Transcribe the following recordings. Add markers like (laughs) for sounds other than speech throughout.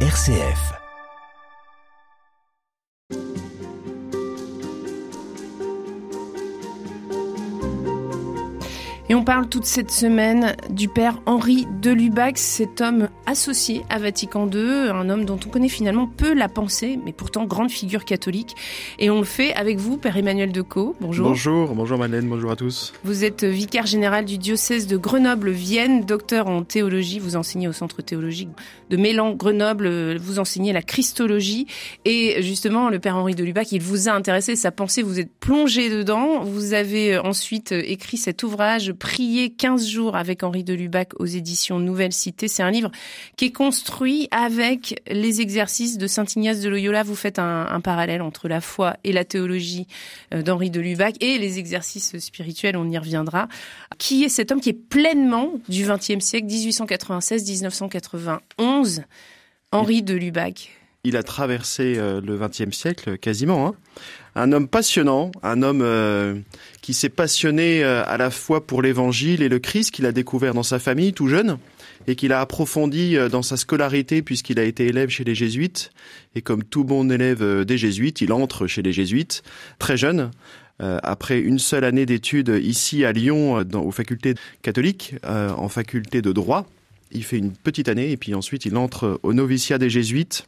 RCF. Et on parle toute cette semaine du père Henri de Lubac, cet homme associé à Vatican II, un homme dont on connaît finalement peu la pensée, mais pourtant grande figure catholique. Et on le fait avec vous, père Emmanuel Decaux. Bonjour. Bonjour, bonjour Madeleine, bonjour à tous. Vous êtes vicaire général du diocèse de Grenoble-Vienne, docteur en théologie, vous enseignez au centre théologique de Mélan-Grenoble, vous enseignez la Christologie. Et justement, le père Henri de Lubac, il vous a intéressé, sa pensée, vous êtes plongé dedans. Vous avez ensuite écrit cet ouvrage Prier 15 jours avec Henri de Lubac aux éditions Nouvelle Cité. C'est un livre qui est construit avec les exercices de Saint Ignace de Loyola. Vous faites un, parallèle entre la foi et la théologie euh, d'Henri de Lubac et les exercices spirituels, on y reviendra. Qui est cet homme qui est pleinement du XXe siècle, 1896-1991, Henri de Lubac Il a traversé euh, le XXe siècle quasiment. Hein un homme passionnant, un homme euh, qui s'est passionné euh, à la fois pour l'Évangile et le Christ, qu'il a découvert dans sa famille tout jeune, et qu'il a approfondi euh, dans sa scolarité puisqu'il a été élève chez les jésuites. Et comme tout bon élève des jésuites, il entre chez les jésuites très jeune. après une seule année d'études ici à Lyon, dans, aux facultés catholiques, en faculté de droit, il fait une petite année et puis ensuite il entre au noviciat des jésuites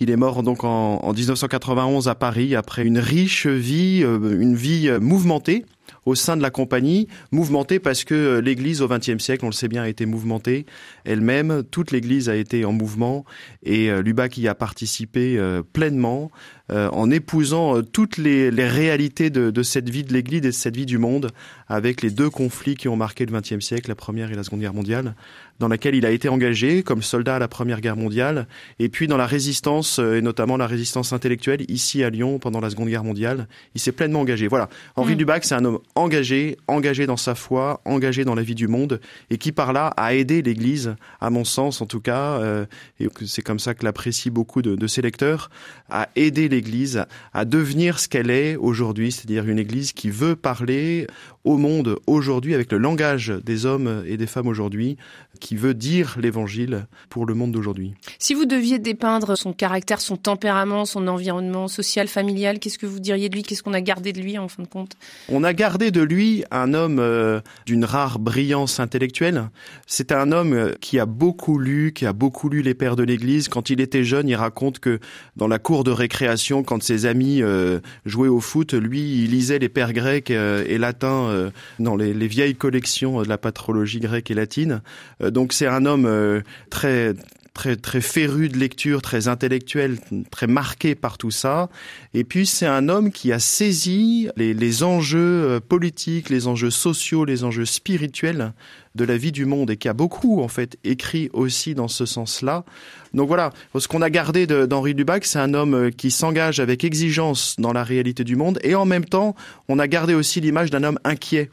il est mort donc en, en 1991 à Paris après une riche vie, euh, une vie euh, mouvementée au sein de la compagnie, mouvementée parce que euh, l'Église au XXe siècle, on le sait bien, a été mouvementée elle-même. Toute l'Église a été en mouvement et Lubac y a participé pleinement en épousant toutes les, les réalités de, de, cette vie de l'Église et de cette vie du monde avec les deux conflits qui ont marqué le XXe siècle, la Première et la Seconde Guerre mondiale, dans laquelle il a été engagé comme soldat à la Première Guerre mondiale et puis dans la résistance et notamment la résistance intellectuelle ici à Lyon pendant la Seconde Guerre mondiale. Il s'est pleinement engagé. Voilà, Henri mmh. Lubac, c'est un homme engagé, engagé dans sa foi, engagé dans la vie du monde et qui par là a aidé l'Église, à mon sens en tout cas, euh, et c'est comme ça que l'apprécient beaucoup de, de, ses lecteurs, à aider l'Église à devenir ce qu'elle est aujourd'hui, c'est-à-dire une Église qui veut parler au monde aujourd'hui avec le langage des hommes et des femmes aujourd'hui, qui veut dire l'Évangile pour le monde d'aujourd'hui. Si vous deviez dépeindre son caractère, son tempérament, son environnement social, familial, qu'est-ce que vous diriez de lui? Qu'est-ce qu'on a gardé de lui en fin de compte? On a gardé de lui un homme euh, d'une rare brillance intellectuelle. C'est un homme euh, qui a beaucoup lu, qui a beaucoup lu les pères de l'Église. Quand il était jeune, il raconte que dans la cour de récréation, quand ses amis euh, jouaient au foot, lui, il lisait les pères grecs euh, et latins euh, dans les, les, vieilles collections de la patrologie grecque et latine. donc c'est un homme très très très féru de lecture, très intellectuel, très marqué par tout ça. Et puis c'est un homme qui a saisi les, les, enjeux politiques, les enjeux sociaux, les enjeux spirituels de la vie du monde et qui a beaucoup en fait écrit aussi dans ce sens-là. Donc voilà, ce qu'on a gardé d'Henri Lubac, c'est un homme qui s'engage avec exigence dans la réalité du monde et en même temps, on a gardé aussi l'image d'un homme inquiet.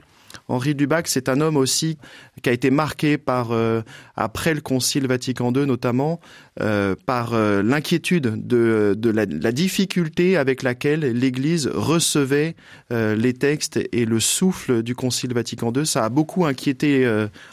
Henri Lubac, c'est un homme aussi qui a été marqué par, euh, après le Concile Vatican II notamment, euh, par euh, l'inquiétude de, de la, la, difficulté avec laquelle l'Église recevait les textes et le souffle du Concile Vatican II. Ça a beaucoup inquiété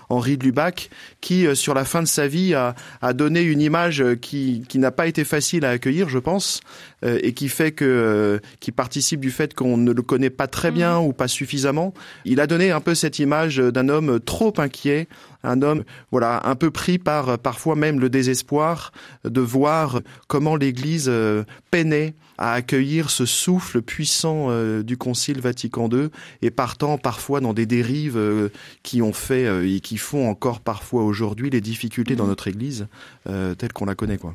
Henri de Lubac, qui, sur la fin de sa vie, a, a donné une image qui, qui n'a pas été facile à accueillir, je pense, et qui fait que, qui participe du fait qu'on ne le connaît pas très bien mmh. ou pas suffisamment. Il a donné un peu cette image d'un homme trop inquiet, un homme voilà un peu pris par parfois même le désespoir de voir comment l'Église euh, peinait à accueillir ce souffle puissant euh, du Concile Vatican II et partant parfois dans des dérives euh, qui ont fait et qui font encore parfois aujourd'hui les difficultés dans mmh. notre Église telle qu'on la connaît quoi.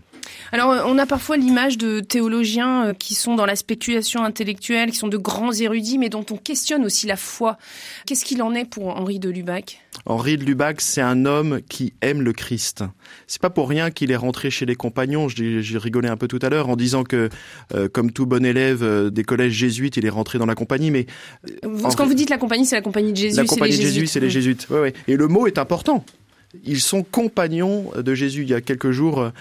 Alors, on a parfois l'image de théologiens qui sont dans la spéculation intellectuelle, qui sont de grands érudits, mais dont on questionne aussi la foi. Qu'est-ce qu'il en est pour Henri de Lubac? Henri de Lubac, c'est un homme qui aime le Christ. C'est pas pour rien qu'il est rentré chez les compagnons. J'ai rigolé un peu tout à l'heure en disant que, euh, comme tout bon élève euh, des collèges jésuites, il est rentré dans la compagnie. Mais quand vous dites la compagnie, c'est la compagnie de Jésus. La compagnie de Jésus, c'est les jésuites. Ouais, ouais. Et le mot est important ils sont compagnons de Jésus. Il y a quelques jours,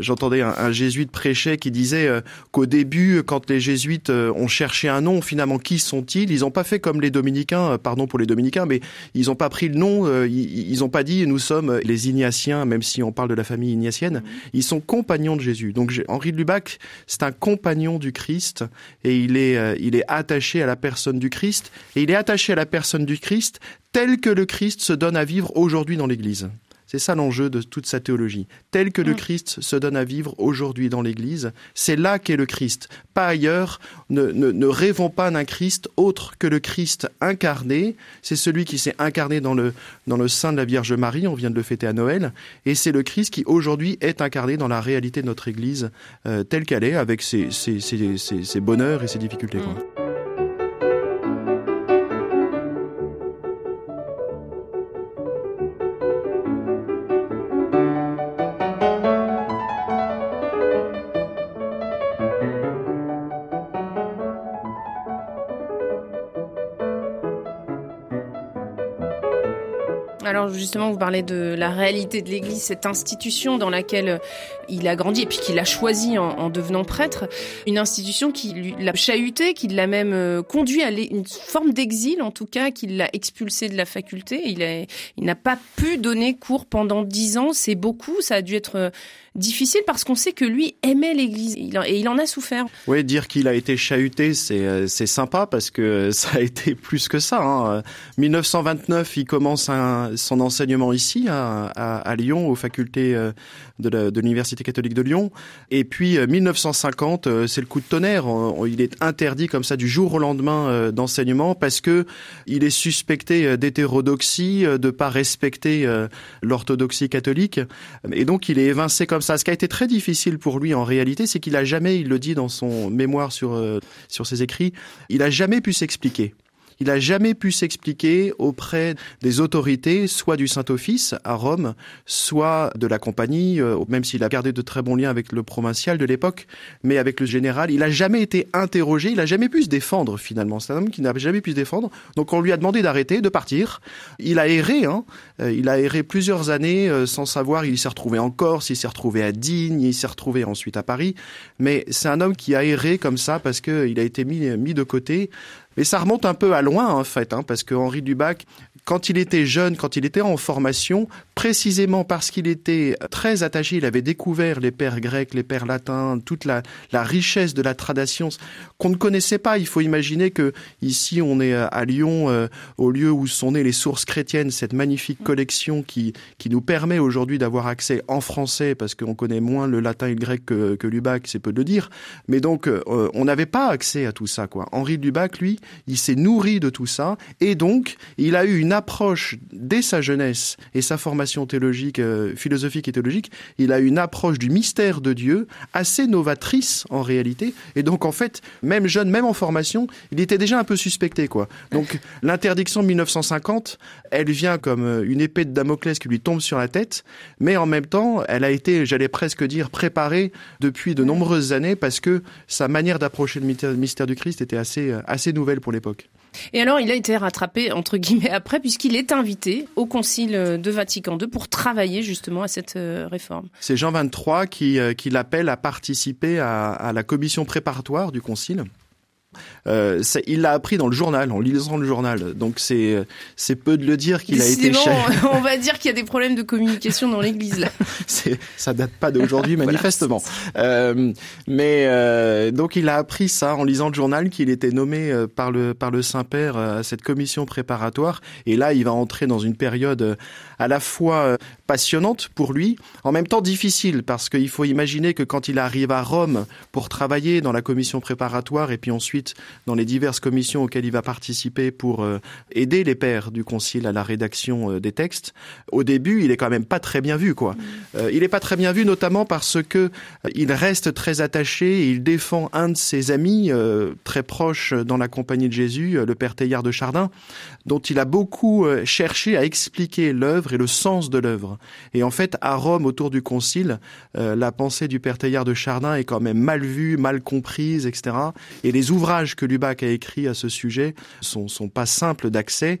j'entendais un, jésuite prêcher qui disait qu'au début, quand les jésuites ont cherché un nom, finalement, qui sont-ils? Ils n'ont pas fait comme les dominicains, pardon pour les dominicains, mais ils n'ont pas pris le nom, ils n'ont pas dit nous sommes les Ignatiens, même si on parle de la famille ignatienne. Ils sont compagnons de Jésus. Donc Henri de Lubac, c'est un compagnon du Christ et il est, il est attaché à la personne du Christ et il est attaché à la personne du Christ tel que le Christ se donne à vivre aujourd'hui dans l'Église. C'est ça l'enjeu de toute sa théologie. Tel que le mm. Christ se donne à vivre aujourd'hui dans l'Église, c'est là qu'est le Christ, pas ailleurs. Ne, ne, rêvons pas d'un Christ autre que le Christ incarné. C'est celui qui s'est incarné dans le, dans le sein de la Vierge Marie, on vient de le fêter à Noël, et c'est le Christ qui aujourd'hui est incarné dans la réalité de notre Église euh, telle qu'elle est, avec ses, ses, ses, ses, bonheurs et ses difficultés. Mm. Vous parlez de la réalité de l'Église, cette institution dans laquelle il a grandi et puis qu'il a choisi en, devenant prêtre, une institution qui l'a chahuté, qui l'a même euh, conduit à une forme d'exil en tout cas, qui l'a expulsé de la faculté. Il n'a pas pu donner cours pendant dix ans, c'est beaucoup, ça a dû être euh, difficile parce qu'on sait que lui aimait l'Église et il en a souffert. Oui, dire qu'il a été chahuté, c'est euh, sympa parce que (laughs) ça a été plus que ça. Hein. 1929, il commence son enseignement ici à, à, Lyon, aux facultés de l'Université catholique de Lyon. Et puis 1950, euh, c'est le coup de tonnerre. Il est interdit comme ça du jour au lendemain d'enseignement parce que il est suspecté d'hétérodoxie, de pas respecter l'orthodoxie catholique, et donc il est évincé comme ça. Ce qui a été très difficile pour lui en réalité, c'est qu'il a jamais, il le dit dans son mémoire sur euh, sur ses écrits, il a jamais pu s'expliquer il n'a jamais pu s'expliquer auprès des autorités, soit du Saint-Office à Rome, soit de la compagnie, euh, même s'il a gardé de très bons liens avec le provincial de l'époque, mais avec le général. Il n'a jamais été interrogé, il n'a jamais pu se défendre finalement. C'est un homme qui n'a jamais pu se défendre. Donc on lui a demandé d'arrêter, de partir. Il a erré, hein. Euh, il a erré plusieurs années euh, sans savoir. Il s'est retrouvé en Corse, il s'est retrouvé à Digne, il s'est retrouvé ensuite à Paris. Mais c'est un homme qui a erré comme ça parce qu'il a été mis, mis de côté. Mais ça remonte un peu à loin en fait, hein, parce que Henri Dubac, quand il était jeune, quand il était en formation, précisément parce qu'il était très attaché, il avait découvert les pères grecs, les pères latins, toute la, la richesse de la tradition qu'on ne connaissait pas. Il faut imaginer que ici on est à Lyon, euh, au lieu où sont nées les sources chrétiennes, cette magnifique collection qui, qui nous permet aujourd'hui d'avoir accès en français, parce qu'on connaît moins le latin et le grec que, que Lubac, c'est peu de le dire. Mais donc euh, on n'avait pas accès à tout ça. quoi. Henri Lubac, lui, il s'est nourri de tout ça, et donc il a eu une approche dès sa jeunesse et sa formation théologique, euh, philosophique et théologique, il a une approche du mystère de Dieu assez novatrice en réalité. Et donc en fait, même jeune, même en formation, il était déjà un peu suspecté quoi. Donc (laughs) l'interdiction de 1950, elle vient comme euh, une épée de Damoclès qui lui tombe sur la tête, mais en même temps, elle a été, j'allais presque dire, préparée depuis de nombreuses années parce que sa manière d'approcher le mystère du Christ était assez euh, assez nouvelle pour l'époque. Et alors, il a été rattrapé, entre guillemets, après, puisqu'il est invité au Concile de Vatican II pour travailler justement à cette euh, réforme. C'est Jean 23 qui, euh, qui l'appelle à participer à la commission préparatoire du Concile. Euh, il l'a appris dans le journal, en lisant le journal. Donc c'est c'est peu de le dire qu'il a été cher. (laughs) on va dire qu'il y a des problèmes de communication dans l'Église là. (laughs) ça date pas d'aujourd'hui (laughs) manifestement. euh, mais euh, donc il a appris ça en lisant le journal qu'il était nommé par le par le Saint Père à cette commission préparatoire. Et là il va entrer dans une période à la fois passionnante pour lui, en même temps difficile parce qu'il faut imaginer que quand il arrive à Rome pour travailler dans la commission préparatoire et puis ensuite dans les diverses commissions auxquelles il va participer pour euh, aider les pères du concile à la rédaction euh, des textes, au début, il est quand même pas très bien vu quoi. Mm. Euh, il est pas très bien vu notamment parce que il reste très attaché et il défend un de ses amis très proche dans la compagnie de Jésus, le père Teilhard de Chardin, dont il a beaucoup cherché à expliquer l'œuvre et le sens de l'œuvre. Et en fait, à Rome, autour du concile, euh, la pensée du père Teilhard de Chardin est quand même mal vue, mal comprise, etc. Et les ouvrages que Lubac a écrits à ce sujet sont, sont pas simples d'accès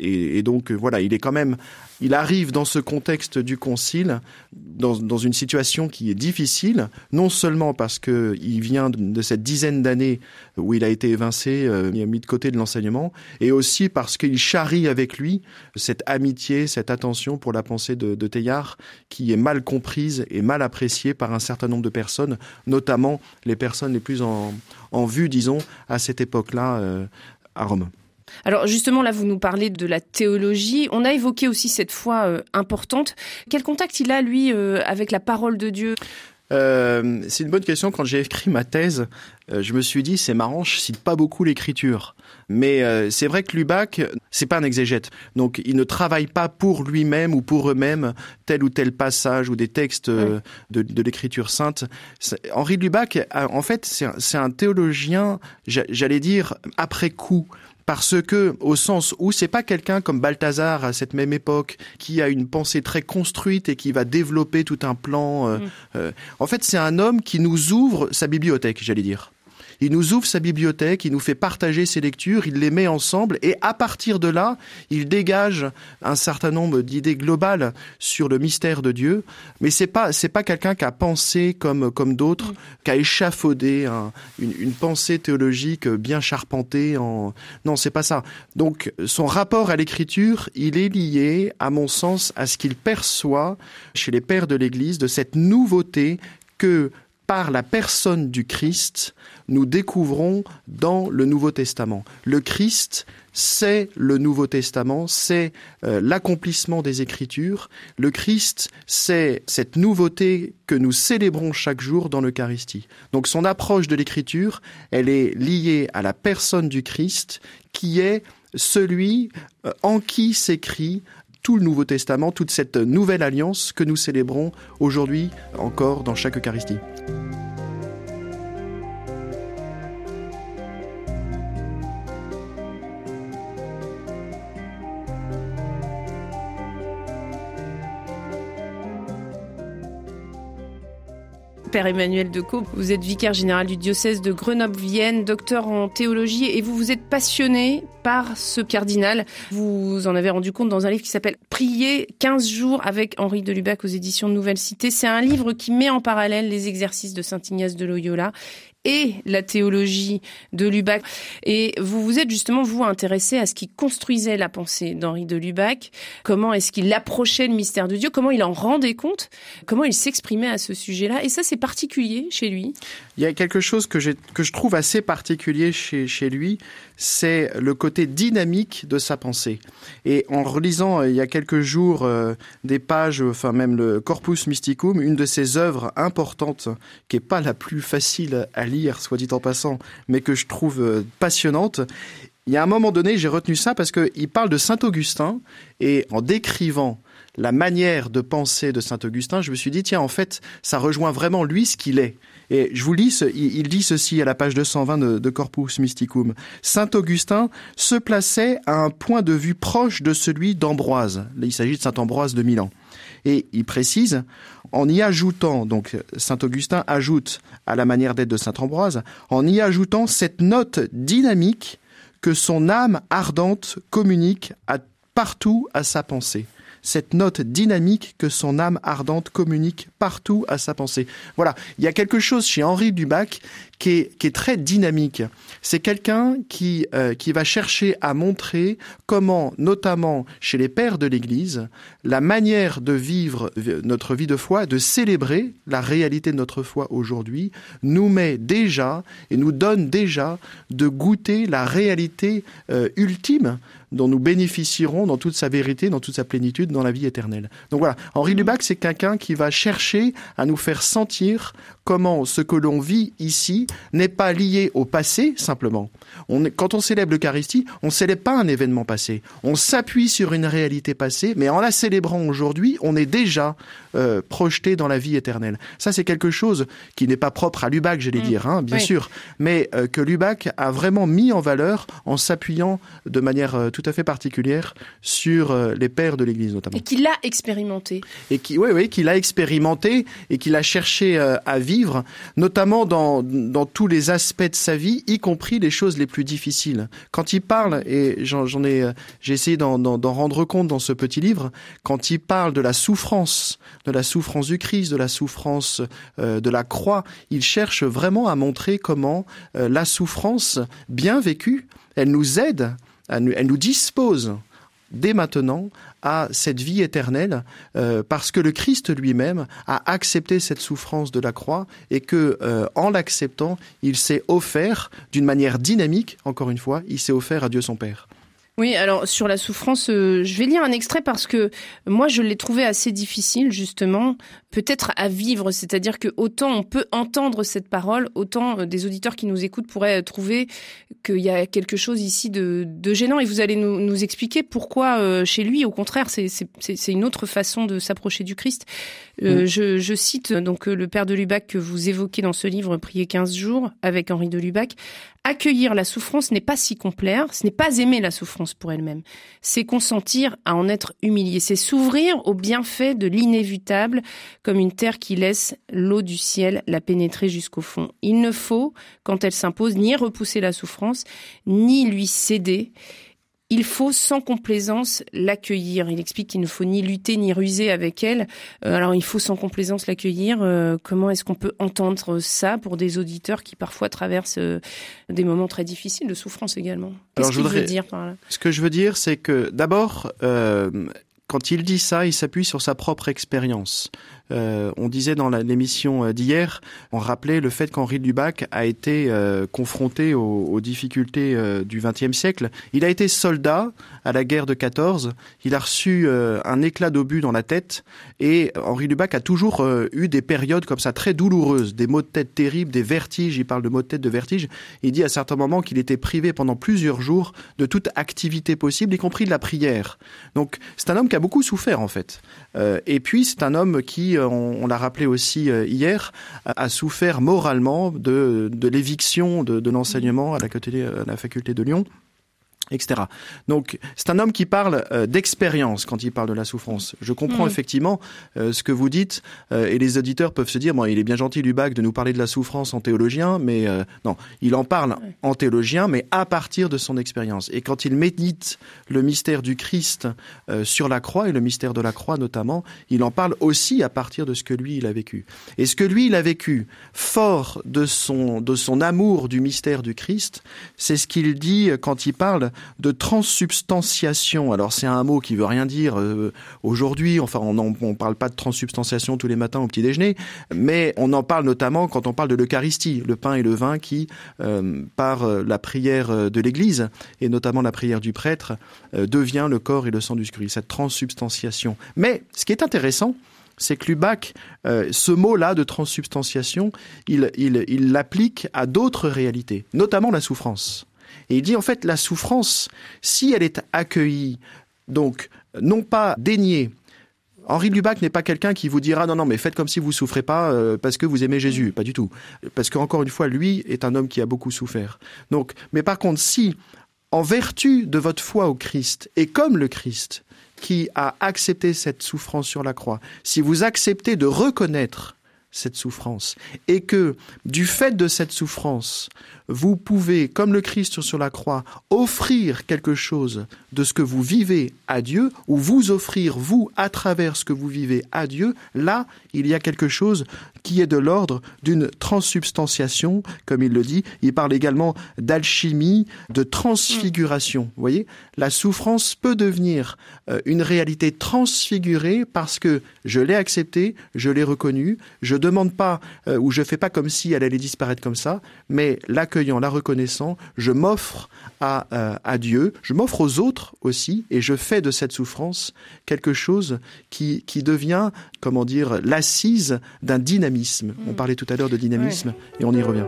et, donc voilà, il est quand même, il arrive dans ce contexte du concile, dans, une situation qui est difficile, non seulement parce que il vient de, cette dizaine d'années où il a été évincé, euh, mis de côté de l'enseignement, et aussi parce qu'il charrie avec lui cette amitié, cette attention pour la pensée de, de Teilhard, qui est mal comprise et mal appréciée par un certain nombre de personnes, notamment les personnes les plus en, en vue, disons, à cette époque-là euh, à Rome. Alors justement, là, vous nous parlez de la théologie. On a évoqué aussi cette foi euh, importante. Quel contact il a, lui, euh, avec la parole de Dieu? Euh, c'est une bonne question. Quand j'ai écrit ma thèse, je me suis dit c'est marrant, je cite pas beaucoup l'écriture, mais c'est vrai que Lubac, c'est pas un exégète, donc il ne travaille pas pour lui-même ou pour eux-mêmes tel ou tel passage ou des textes de, de l'écriture sainte. Henri Lubac, en fait, c'est un théologien, j'allais dire après coup parce que au sens où c'est pas quelqu'un comme Balthazar à cette même époque qui a une pensée très construite et qui va développer tout un plan. Euh, mm. euh, en fait, c'est un homme qui nous ouvre sa bibliothèque, j'allais dire. Il nous ouvre sa bibliothèque, il nous fait partager ses lectures, il les met ensemble et à partir de là, il dégage un certain nombre d'idées globales sur le mystère de Dieu. Mais c'est pas c'est pas quelqu'un qui a pensé comme comme d'autres, mm. qui a échafaudé une, une, pensée théologique bien charpentée. En non, c'est pas ça. Donc son rapport à l'écriture, il est lié, à mon sens, à ce qu'il perçoit chez les pères de l'Église de cette nouveauté que par la personne du Christ, nous découvrons dans le Nouveau Testament. Le Christ, c'est le Nouveau Testament, c'est euh, l'accomplissement des Écritures. Le Christ, c'est cette nouveauté que nous célébrons chaque jour dans l'Eucharistie. Donc son approche de l'Écriture, elle est liée à la personne du Christ, qui est celui euh, en qui s'écrit tout le Nouveau Testament, toute cette nouvelle alliance que nous célébrons aujourd'hui encore dans chaque Eucharistie. Père Emmanuel Decaux, vous êtes vicaire général du diocèse de Grenoble-Vienne, docteur en théologie et vous vous êtes passionné par ce cardinal. Vous en avez rendu compte dans un livre qui s'appelle Prier 15 jours avec Henri de Lubac aux éditions Nouvelle Cité. C'est un livre qui met en parallèle les exercices de Saint Ignace de Loyola et la théologie de Lubac. Et vous vous êtes justement, vous, intéressé à ce qui construisait la pensée d'Henri de Lubac. Comment est-ce qu'il approchait le mystère de Dieu? Comment il en rendait compte? Comment il s'exprimait à ce sujet-là? Et ça, c'est particulier chez lui? Il y a quelque chose que, que je trouve assez particulier chez, chez lui, c'est le côté dynamique de sa pensée. Et en relisant euh, il y a quelques jours euh, des pages, enfin même le Corpus Mysticum, une de ses œuvres importantes, qui est pas la plus facile à lire, soit dit en passant, mais que je trouve euh, passionnante, il y a un moment donné, j'ai retenu ça parce qu'il parle de Saint Augustin et en décrivant la manière de penser de Saint Augustin, je me suis dit, tiens, en fait, ça rejoint vraiment lui ce qu'il est. Et je vous lis, il, dit ceci à la page 220 de, Corpus Mysticum. Saint Augustin se plaçait à un point de vue proche de celui d'Ambroise. Il s'agit de Saint Ambroise de Milan. Et il précise, en y ajoutant, donc Saint Augustin ajoute à la manière d'être de Saint Ambroise, en y ajoutant cette note dynamique que son âme ardente communique partout à sa pensée cette note dynamique que son âme ardente communique partout à sa pensée. Voilà, il y a quelque chose chez Henri Dubac qui est, très dynamique. C'est quelqu'un qui, euh, qui va chercher à montrer comment, notamment chez les pères de l'Église, la manière de vivre notre vie de foi, de célébrer la réalité de notre foi aujourd'hui, nous met déjà et nous donne déjà de goûter la réalité euh, ultime dont nous bénéficierons dans toute sa vérité, dans toute sa plénitude, dans la vie éternelle. Donc voilà, Henri Lubac, c'est quelqu'un qui va chercher à nous faire sentir comment ce que l'on vit ici n'est pas lié au passé simplement. On, quand on célèbre l'Eucharistie, on ne célèbre pas un événement passé. On s'appuie sur une réalité passée, mais en la célébrant aujourd'hui, on est déjà euh, projeté dans la vie éternelle. Ça, c'est quelque chose qui n'est pas propre à Lubac, j'allais mmh. dire, hein, bien sûr, mais euh, que Lubac a vraiment mis en valeur en s'appuyant de manière euh, tout à fait particulière sur les pères de l'Église notamment. Et qu'il a expérimenté. Et qui, oui, oui, qu'il a expérimenté et qu'il a cherché à vivre, notamment dans, dans tous les aspects de sa vie, y compris les choses les plus difficiles. Quand il parle, et j'en ai, euh, j'ai essayé d'en rendre compte dans ce petit livre, quand il parle de la souffrance, de la souffrance du Christ, de la souffrance de la croix, il cherche vraiment à montrer comment la souffrance bien vécue, elle nous aide elle nous dispose dès maintenant à cette vie éternelle euh, parce que le Christ lui-même a accepté cette souffrance de la croix et que euh, en l'acceptant, il s'est offert d'une manière dynamique, encore une fois, il s'est offert à Dieu son Père. Oui, alors sur la souffrance, euh, je vais lire un extrait parce que moi je l'ai trouvé assez difficile justement, peut-être à vivre, c'est-à-dire que autant on peut entendre cette parole, autant euh, des auditeurs qui nous écoutent pourraient trouver qu'il y a quelque chose ici de, gênant et vous allez nous, expliquer pourquoi euh, chez lui, au contraire, c'est une autre façon de s'approcher du Christ. Mm. je, je, cite donc le père de Lubac que vous évoquez dans ce livre, Prier 15 jours, avec Henri de Lubac. Accueillir la souffrance n'est pas si complet, ce n'est pas aimer la souffrance pour elle-même, c'est consentir à en être humilié, c'est s'ouvrir aux bienfaits de l'inévitable comme une terre qui laisse l'eau du ciel la pénétrer jusqu'au fond. Il ne faut, quand elle s'impose, ni repousser la souffrance, ni lui céder, il faut sans complaisance l'accueillir. Il explique qu'il ne faut ni lutter ni ruser avec elle. Euh, alors il faut sans complaisance l'accueillir. Euh, comment est-ce qu'on peut entendre ça pour des auditeurs qui parfois traversent euh, des moments très difficiles de souffrance également? Qu'est-ce qu'il veut dire par là? Ce que je veux dire, c'est que d'abord, quand il dit ça, il s'appuie sur sa propre expérience. Euh, on disait dans l'émission euh, d'hier, on rappelait le fait qu'Henri Lubac a été euh, confronté aux, difficultés du XXe siècle. Il a été soldat à la guerre de 14. Il a reçu un éclat d'obus dans la tête et Henri Lubac a toujours eu des périodes comme ça très douloureuses, des maux de tête terribles, des vertiges. Il parle de maux de tête, de vertiges. Il dit à certains moments qu'il était privé pendant plusieurs jours de toute activité possible, y compris de la prière. Donc c'est un homme qui a beaucoup souffert en fait. et puis c'est un homme qui on, l'a rappelé aussi euh, hier, a, souffert moralement de, l'éviction de, l'enseignement à la faculté de Lyon etc. Donc c'est un homme qui parle euh, d'expérience quand il parle de la souffrance. Je comprends mm. effectivement euh, ce que vous dites euh, et les auditeurs peuvent se dire bon il est bien gentil Lubac de nous parler de la souffrance en théologien mais non il en parle en théologien mais à partir de son expérience et quand il médite le mystère du Christ sur la croix et le mystère de la croix notamment il en parle aussi à partir de ce que lui il a vécu et ce que lui il a vécu fort de son de son amour du mystère du Christ c'est ce qu'il dit quand il parle de transsubstantiation. Alors c'est un mot qui veut rien dire euh, aujourd'hui. Enfin, on ne parle pas de transsubstantiation tous les matins au petit déjeuner, mais on en parle notamment quand on parle de l'Eucharistie, le pain et le vin qui, euh, par euh, la prière de l'Église et notamment la prière du prêtre, devient le corps et le sang du Christ. Cette transsubstantiation. Mais ce qui est intéressant, c'est que Lubac, ce mot-là de transsubstantiation, il l'applique à d'autres réalités, notamment la souffrance. Et il dit en fait la souffrance, si elle est accueillie, donc non pas déniée, Henri Lubac n'est pas quelqu'un qui vous dira non non mais faites comme si vous souffrez pas euh, parce que vous aimez Jésus, pas du tout. Parce qu'encore une fois lui est un homme qui a beaucoup souffert. Donc mais par contre si en vertu de votre foi au Christ et comme le Christ qui a accepté cette souffrance sur la croix, si vous acceptez de reconnaître cette souffrance et que du fait de cette souffrance, vous pouvez, comme le Christ sur la croix, offrir quelque chose de ce que vous vivez à Dieu, ou vous offrir, vous, à travers ce que vous vivez à Dieu, là, il y a quelque chose qui est de l'ordre d'une transsubstantiation, comme il le dit. Il parle également d'alchimie, de transfiguration. Vous voyez, la souffrance peut devenir euh, une réalité transfigurée parce que je l'ai acceptée, je l'ai reconnue, je demande pas euh, ou je fais pas comme si elle allait disparaître comme ça, mais l'accueillant, la reconnaissant, je m'offre à, euh, à Dieu, je m'offre aux autres aussi, et je fais de cette souffrance quelque chose qui, qui devient, comment dire, l'assise d'un dynamisme. On mm. parlait tout à l'heure de dynamisme, et on y revient.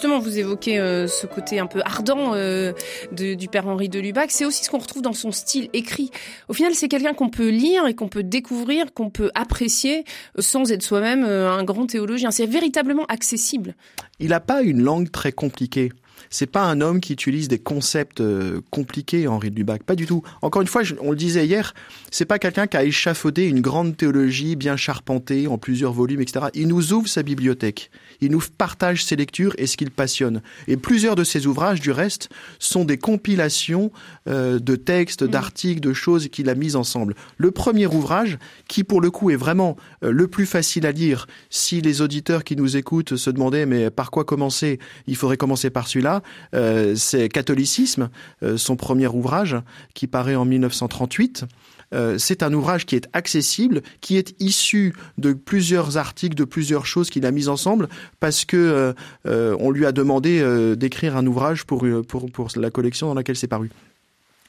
Justement, vous évoquez euh, ce côté un peu ardent euh, du père Henri de Lubac. C'est aussi ce qu'on retrouve dans son style écrit. Au final, c'est quelqu'un qu'on peut lire et qu'on peut découvrir, qu'on peut apprécier euh, sans être soi-même un grand théologien. C'est véritablement accessible. Il n'a pas une langue très compliquée. C'est pas un homme qui utilise des concepts euh, compliqués, Henri de Lubac, pas du tout. Encore une fois, on le disait hier, c'est pas quelqu'un qui a échafaudé une grande théologie bien charpentée en plusieurs volumes, etc. Il nous ouvre sa bibliothèque, il nous partage ses lectures et ce qu'il passionne. Et plusieurs de ses ouvrages, du reste, sont des compilations euh, de textes, mm. d'articles, de choses qu'il a mises ensemble. Le premier ouvrage, qui pour le coup est vraiment euh, le plus facile à lire, si les auditeurs qui nous écoutent se demandaient mais par quoi commencer, il faudrait commencer par celui-là euh, c'est Catholicisme, euh, son premier ouvrage, qui paraît en 1938. Euh, c'est un ouvrage qui est accessible, qui est issu de plusieurs articles, de plusieurs choses qu'il a mises ensemble, parce que on lui a demandé d'écrire un ouvrage pour la collection dans laquelle c'est paru.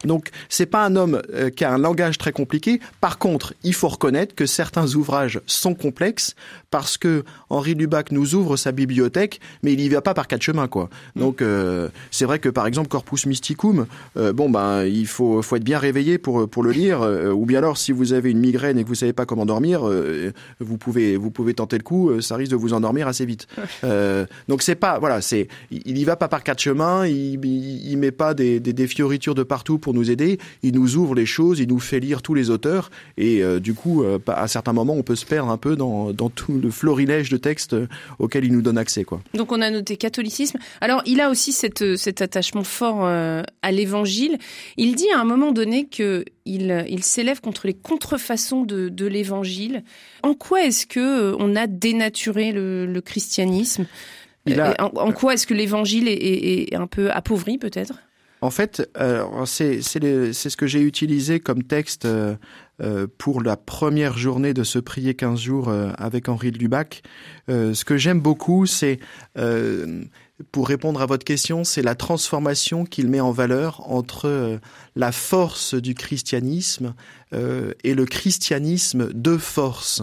Donc, c'est pas un homme euh, qui a un langage très compliqué. Par contre, il faut reconnaître que certains ouvrages sont complexes parce que Henri Lubac nous ouvre sa bibliothèque, mais il y va pas par quatre chemins, quoi. Mm. Donc, euh, c'est vrai que par exemple, Corpus Mysticum, euh, bon ben, il faut, faut être bien réveillé pour pour le lire, ou bien alors si vous avez une migraine et que vous savez pas comment dormir, vous pouvez vous pouvez tenter le coup, ça risque de vous endormir assez vite. donc c'est pas, voilà, c'est, il y va pas par quatre chemins, il, il, met pas des, des, des fioritures de partout pour nous aider. Il nous ouvre les choses, il nous fait lire tous les auteurs. Et euh, du coup, euh, à certains moments, on peut se perdre un peu dans, tout le florilège de textes euh, auxquels il nous donne accès. Quoi. Donc on a noté catholicisme. Alors il a aussi cette, cet attachement fort à l'évangile. Il dit à un moment donné que il, il s'élève contre les contrefaçons de, de l'évangile. En quoi est-ce que on a dénaturé le, christianisme? En, quoi est-ce que l'évangile est, un peu appauvri peut-être? En fait, c'est ce que j'ai utilisé comme texte euh, euh, pour la première journée de ce prier 15 jours euh, avec Henri de Lubac. Ce que j'aime beaucoup, c'est, pour répondre à votre question, c'est la transformation qu'il met en valeur entre la force du christianisme et le christianisme de force.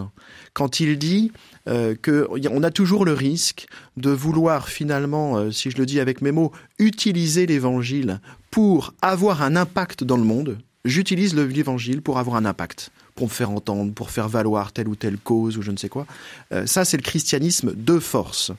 Quand il dit euh, qu'on a toujours le risque de vouloir finalement, euh, si je le dis avec mes mots, utiliser l'évangile pour avoir un impact dans le monde. J'utilise l'évangile pour avoir un impact pour me faire entendre, pour faire valoir telle ou telle cause ou je ne sais quoi. Euh, ça, c'est le christianisme de force.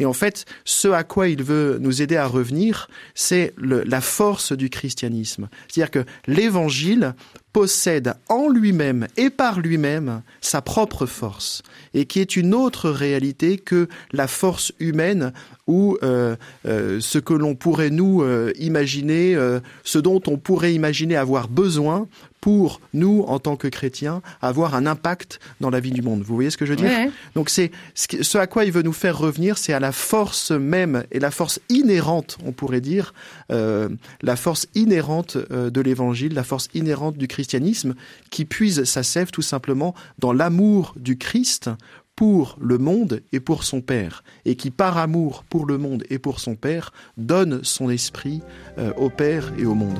Et en fait, ce à quoi il veut nous aider à revenir, c'est la force du christianisme. C'est-à-dire que l'évangile possède en lui-même et par lui-même sa propre force, et qui est une autre réalité que la force humaine ou euh, euh, ce que l'on pourrait nous euh, imaginer, ce dont on pourrait imaginer avoir besoin pour nous, en tant que chrétiens, avoir un impact dans la vie du monde. Vous voyez ce que je veux dire Donc c'est ce à quoi il veut nous faire revenir, c'est à la force même et la force inhérente, on pourrait dire, la force inhérente de l'Évangile, la force inhérente du christianisme, qui puise sa sève tout simplement dans l'amour du Christ pour le monde et pour son Père, et qui par amour pour le monde et pour son Père donne son esprit euh, au Père et au monde.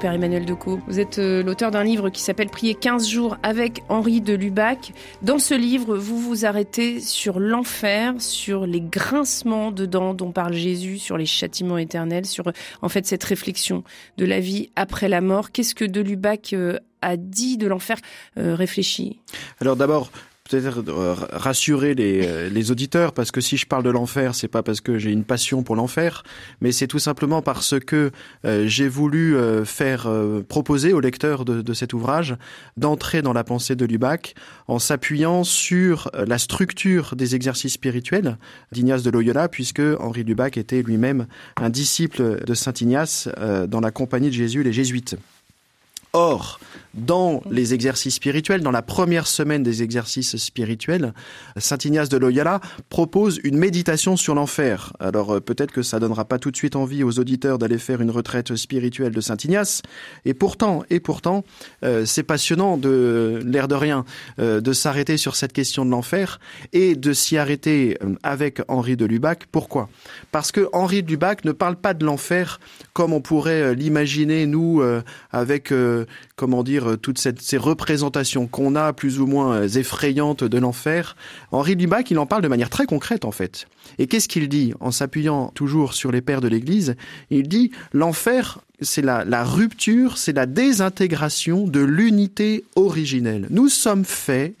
Père Emmanuel Decaux. Vous êtes euh, l'auteur d'un livre qui s'appelle Prier 15 jours avec Henri de Lubac. Dans ce livre, vous vous arrêtez sur l'enfer, sur les grincements dedans dont parle Jésus, sur les châtiments éternels, sur en fait cette réflexion de la vie après la mort. Qu'est-ce que de Lubac euh, a dit de l'enfer euh, réfléchi? Alors d'abord, euh, rassurer les, euh, les, auditeurs parce que si je parle de l'enfer, c'est pas parce que j'ai une passion pour l'enfer, mais c'est tout simplement parce que euh, j'ai voulu faire proposer aux lecteurs de, de cet ouvrage d'entrer dans la pensée de Lubac en s'appuyant sur la structure des exercices spirituels d'Ignace de Loyola, puisque Henri Lubac était lui-même un disciple de Saint Ignace dans la compagnie de Jésus, les Jésuites. Or, dans les exercices spirituels, dans la première semaine des exercices spirituels, Saint Ignace de Loyola propose une méditation sur l'enfer. Alors euh, peut-être que ça donnera pas tout de suite envie aux auditeurs d'aller faire une retraite spirituelle de Saint Ignace, et pourtant, et pourtant, euh, c'est passionnant de l'air de rien euh, de s'arrêter sur cette question de l'enfer et de s'y arrêter avec Henri de Lubac. Pourquoi? Parce que Henri de Lubac ne parle pas de l'enfer comme on pourrait l'imaginer nous avec comment dire euh, toutes ces représentations qu'on a plus ou moins euh, effrayantes de l'enfer, Henri Lubac, il en parle de manière très concrète en fait. Et qu'est-ce qu'il dit en s'appuyant toujours sur les pères de l'Église? Il dit l'enfer, c'est la rupture, c'est la désintégration de l'unité originelle. Nous sommes faits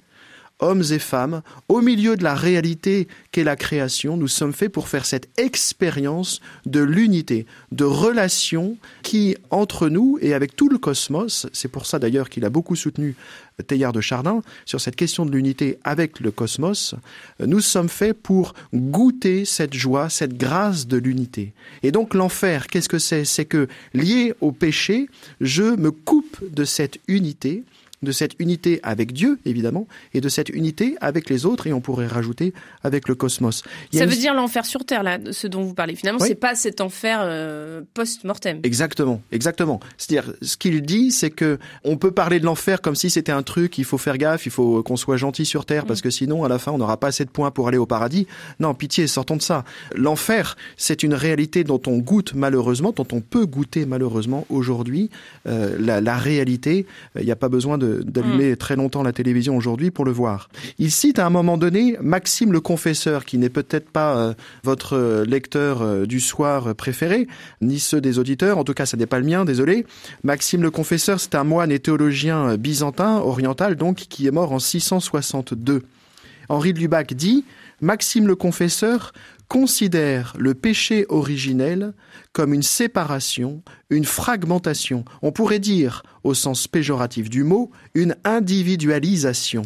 hommes et femmes, au milieu de la réalité qu'est la création, nous sommes faits pour faire cette expérience de l'unité, de relation qui, entre nous et avec tout le cosmos, c'est pour ça d'ailleurs qu'il a beaucoup soutenu Teilhard de Chardin sur cette question de l'unité avec le cosmos, nous sommes faits pour goûter cette joie, cette grâce de l'unité. Et donc l'enfer, qu'est-ce que c'est? C'est que lié au péché, je me coupe de cette unité de cette unité avec Dieu, évidemment, et de cette unité avec les autres, et on pourrait rajouter avec le cosmos. Ça veut dire l'enfer sur Terre, là, ce dont vous parlez. Finalement, c'est pas cet enfer euh, post-mortem. Exactement, exactement. C'est-à-dire, ce qu'il dit, c'est que on peut parler de l'enfer comme si c'était un truc, il faut faire gaffe, il faut qu'on soit gentil sur Terre, parce mm. que sinon, à la fin, on n'aura pas assez de points pour aller au paradis. Non, pitié, sortons de ça. L'enfer, c'est une réalité dont on goûte malheureusement, dont on peut goûter malheureusement aujourd'hui. Euh, la, la, réalité, il n'y a pas besoin de d'allumer mm. très longtemps la télévision aujourd'hui pour le voir. Il cite à un moment donné Maxime le Confesseur, qui n'est peut-être pas euh, votre euh, lecteur euh, du soir préféré, ni ceux des auditeurs, en tout cas ça n'est pas le mien, désolé. Maxime le Confesseur, c'est un moine et théologien byzantin, oriental donc, qui est mort en 662. Henri de Lubac dit Maxime le Confesseur considère le péché originel comme une séparation, une fragmentation, on pourrait dire, au sens péjoratif du mot, une individualisation.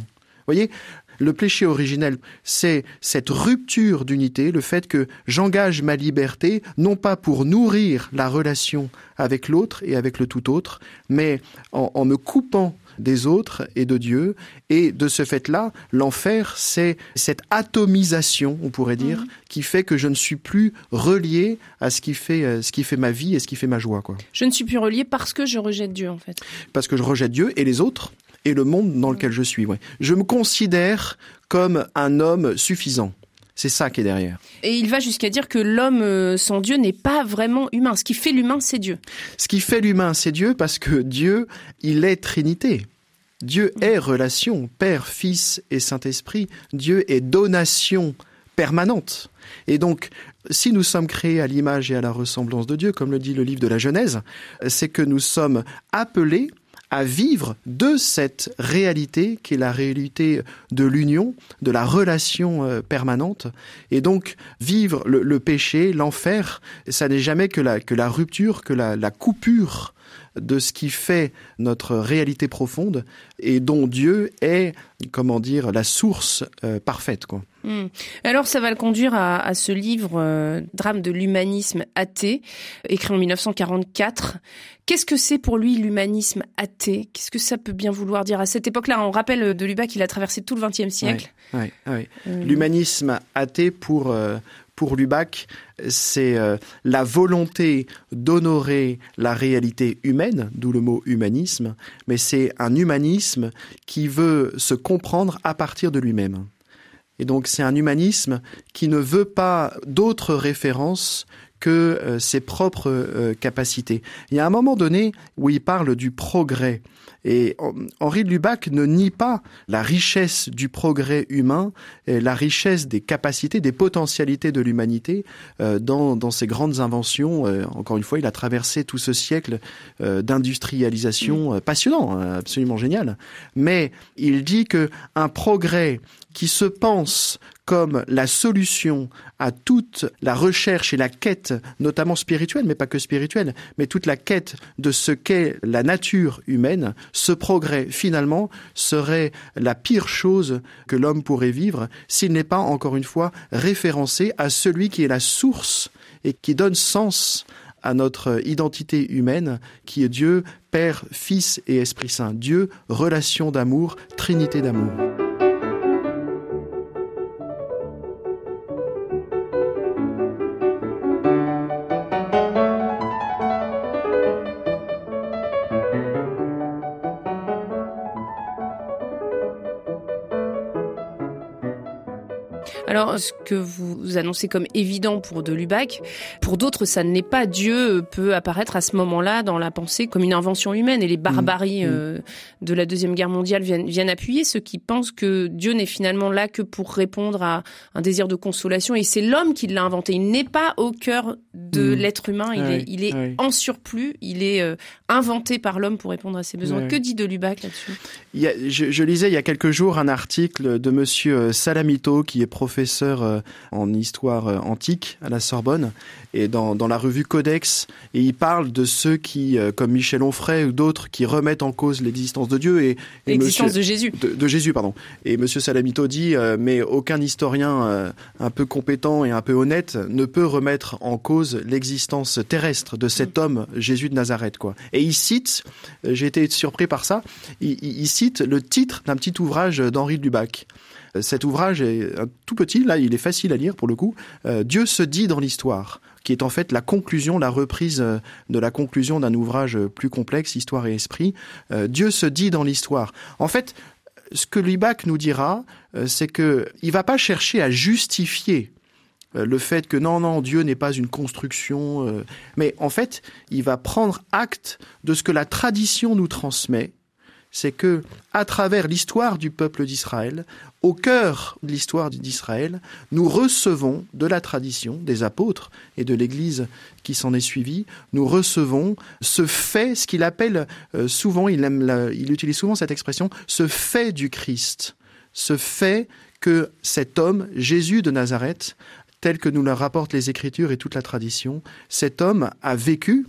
voyez, le péché originel, c'est cette rupture d'unité, le fait que j'engage ma liberté, non pas pour nourrir la relation avec l'autre et avec le tout autre, mais en, en me coupant des autres et de Dieu. Et de ce fait-là, l'enfer, c'est cette atomisation, on pourrait dire, mhm. qui fait que je ne suis plus relié à ce qui fait, euh, ce qui fait ma vie et ce qui fait ma joie. Quoi. Je ne suis plus relié parce que je rejette Dieu, en fait. Parce que je rejette Dieu et les autres et le monde dans lequel je suis. Ouais. Je me considère comme un homme suffisant. C'est ça qui est derrière. Et il va jusqu'à dire que l'homme euh, sans Dieu n'est pas vraiment humain. Ce qui fait l'humain, c'est Dieu. Ce qui fait l'humain, c'est Dieu parce que Dieu, il est Trinité. Dieu mm. est relation, Père, Fils et Saint-Esprit. Dieu est donation permanente. Et donc, si nous sommes créés à l'image et à la ressemblance de Dieu, comme le dit le livre de la Genèse, c'est que nous sommes appelés à vivre de cette réalité qui est la réalité de l'union, de la relation euh, permanente. Et donc, vivre le, péché, l'enfer, ça n'est jamais que la, rupture, que la coupure de ce qui fait notre réalité profonde et dont Dieu est, comment dire, la source euh, parfaite. Quoi. Hmm. Alors ça va le conduire à, ce livre euh, Drame de l'humanisme athée, écrit en 1944. Qu'est-ce que c'est pour lui l'humanisme athée? Qu'est-ce que ça peut bien vouloir dire? À cette époque-là On rappelle de Lubac qu'il a traversé tout le XXe siècle. Euh. L'humanisme athée pour pour Lubac, c'est euh, la volonté d'honorer la réalité humaine, d'où le mot humanisme, mais c'est un humanisme qui veut se comprendre à partir de lui-même. Et donc c'est un humanisme qui ne veut pas d'autres références que euh, ses propres euh, capacités. Il y a un moment donné où il parle du progrès. Et Henri de Lubac ne nie pas la richesse du progrès humain, et la richesse des capacités, des potentialités de l'humanité euh, dans, dans ses grandes inventions. Euh, encore une fois, il a traversé tout ce siècle euh, d'industrialisation passionnant, hein, absolument génial. Mais il dit que un progrès qui se pense comme la solution à toute la recherche et la quête, notamment spirituelle, mais pas que spirituelle, mais toute la quête de ce qu'est la nature humaine, ce progrès finalement serait la pire chose que l'homme pourrait vivre s'il n'est pas, encore une fois, référencé à celui qui est la source et qui donne sens à notre identité humaine qui est Dieu, Père, Fils et Esprit Saint. Dieu, relation d'amour, trinité d'amour. Alors, ce que vous annoncez comme évident pour de Lubac, pour d'autres, ça ne l'est pas. Dieu peut apparaître à ce moment-là dans la pensée comme une invention humaine et les barbaries mmh. euh, de la Deuxième Guerre mondiale viennent, viennent appuyer ceux qui pensent que Dieu n'est finalement là que pour répondre à un désir de consolation et c'est l'homme qui l'a inventé. Il n'est pas au cœur de mmh. l'être humain, il est, il est en surplus, il est euh, inventé par l'homme pour répondre à ses besoins. Que dit de Lubac là-dessus je, je lisais il y a quelques jours un article de monsieur Salamito qui est professeur professeur euh, en histoire euh, antique à la Sorbonne et dans, dans la revue Codex et il parle de ceux qui, euh, comme Michel Onfray ou d'autres, qui remettent en cause l'existence de Dieu et, l'existence de Jésus. De, Jésus, pardon. Et Monsieur Salamito dit, mais aucun historien un peu compétent et un peu honnête ne peut remettre en cause l'existence terrestre de cet homme Jésus de Nazareth, quoi. Et il cite, j'ai été surpris par ça, il, il cite le titre d'un petit ouvrage d'Henri Lubac. Cet ouvrage est tout petit, là il est facile à lire pour le coup. Euh, Dieu se dit dans l'histoire qui est en fait la conclusion, la reprise euh, de la conclusion d'un ouvrage plus complexe, Histoire et Esprit. Euh, Dieu se dit dans l'histoire. En fait, ce que Lubac nous dira, c'est que il va pas chercher à justifier le fait que non, non, Dieu n'est pas une construction, mais en fait, il va prendre acte de ce que la tradition nous transmet, c'est que, à travers l'histoire du peuple d'Israël, au cœur de l'histoire d'Israël, nous recevons de la tradition des apôtres et de l'Église qui s'en est suivie, nous recevons ce fait, ce qu'il appelle euh, souvent, il, aime il utilise souvent cette expression, ce fait du Christ, ce fait que cet homme, Jésus de Nazareth, tel que nous le rapportent les Écritures et toute la tradition, cet homme a vécu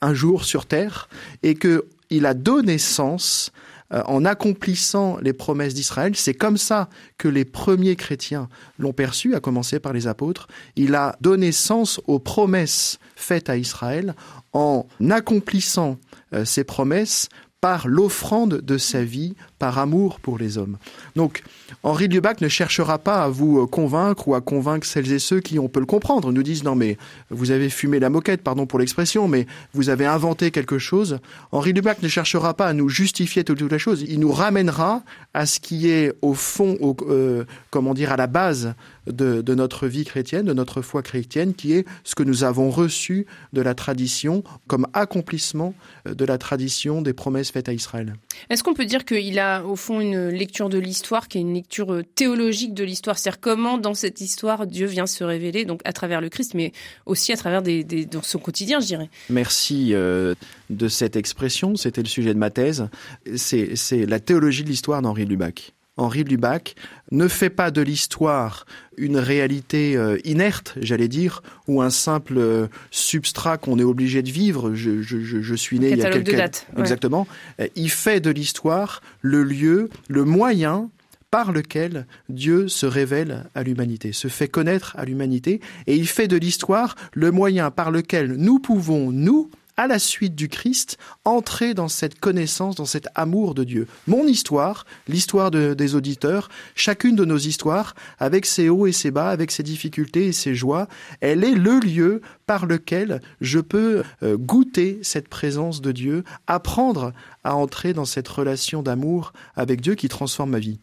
un jour sur terre et que il a donné sens euh, en accomplissant les promesses d'Israël. C'est comme ça que les premiers chrétiens l'ont perçu, à commencer par les apôtres. Il a donné sens aux promesses faites à Israël en accomplissant euh, ces promesses par l'offrande de sa vie, par amour pour les hommes. Donc, Henri Lubac ne cherchera pas à vous euh, convaincre ou à convaincre celles et ceux qui, on peut le comprendre, nous disent non mais vous avez fumé la moquette, pardon pour l'expression, mais vous avez inventé quelque chose. Henri Lubac ne cherchera pas à nous justifier toute, toute la chose. Il nous ramènera à ce qui est au fond, euh, comment dire, à la base de, de, notre vie chrétienne, de notre foi chrétienne, qui est ce que nous avons reçu de la tradition comme accomplissement euh, de la tradition des promesses faites à Israël. Est-ce qu'on peut dire qu'il a au fond une lecture de l'histoire qui est une lecture euh, théologique de l'histoire, c'est-à-dire comment dans cette histoire Dieu vient se révéler, donc à travers le Christ, mais aussi à travers des, son quotidien, je dirais. Merci euh, de cette expression, c'était le sujet de ma thèse. C'est la théologie de l'histoire d'Henri Lubac. Henri Lubac ne fait pas de l'histoire une réalité euh, inerte, j'allais dire, ou un simple euh, substrat qu'on est obligé de vivre. Je, je, je suis né il y a quelques... dates. Exactement. Euh, il fait de l'histoire le lieu, le moyen par lequel Dieu se révèle à l'humanité, se fait connaître à l'humanité, et il fait de l'histoire le moyen par lequel nous pouvons, nous, à la suite du Christ, entrer dans cette connaissance, dans cet amour de Dieu. Mon histoire, l'histoire de, des auditeurs, chacune de nos histoires, avec ses hauts et ses bas, avec ses difficultés et ses joies, elle est le lieu par lequel je peux euh, goûter cette présence de Dieu, apprendre à entrer dans cette relation d'amour avec Dieu qui transforme ma vie.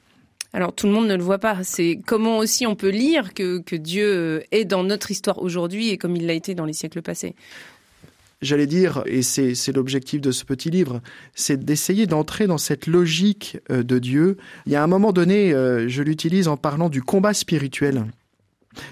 Alors tout le monde ne le voit pas. C'est comment aussi on peut lire que Dieu est dans notre histoire aujourd'hui et comme il l'a été dans les siècles passés j'allais dire, et c'est l'objectif de ce petit livre, c'est d'essayer d'entrer dans cette logique euh, de Dieu. Il y a un moment donné, euh, je l'utilise en parlant du combat spirituel.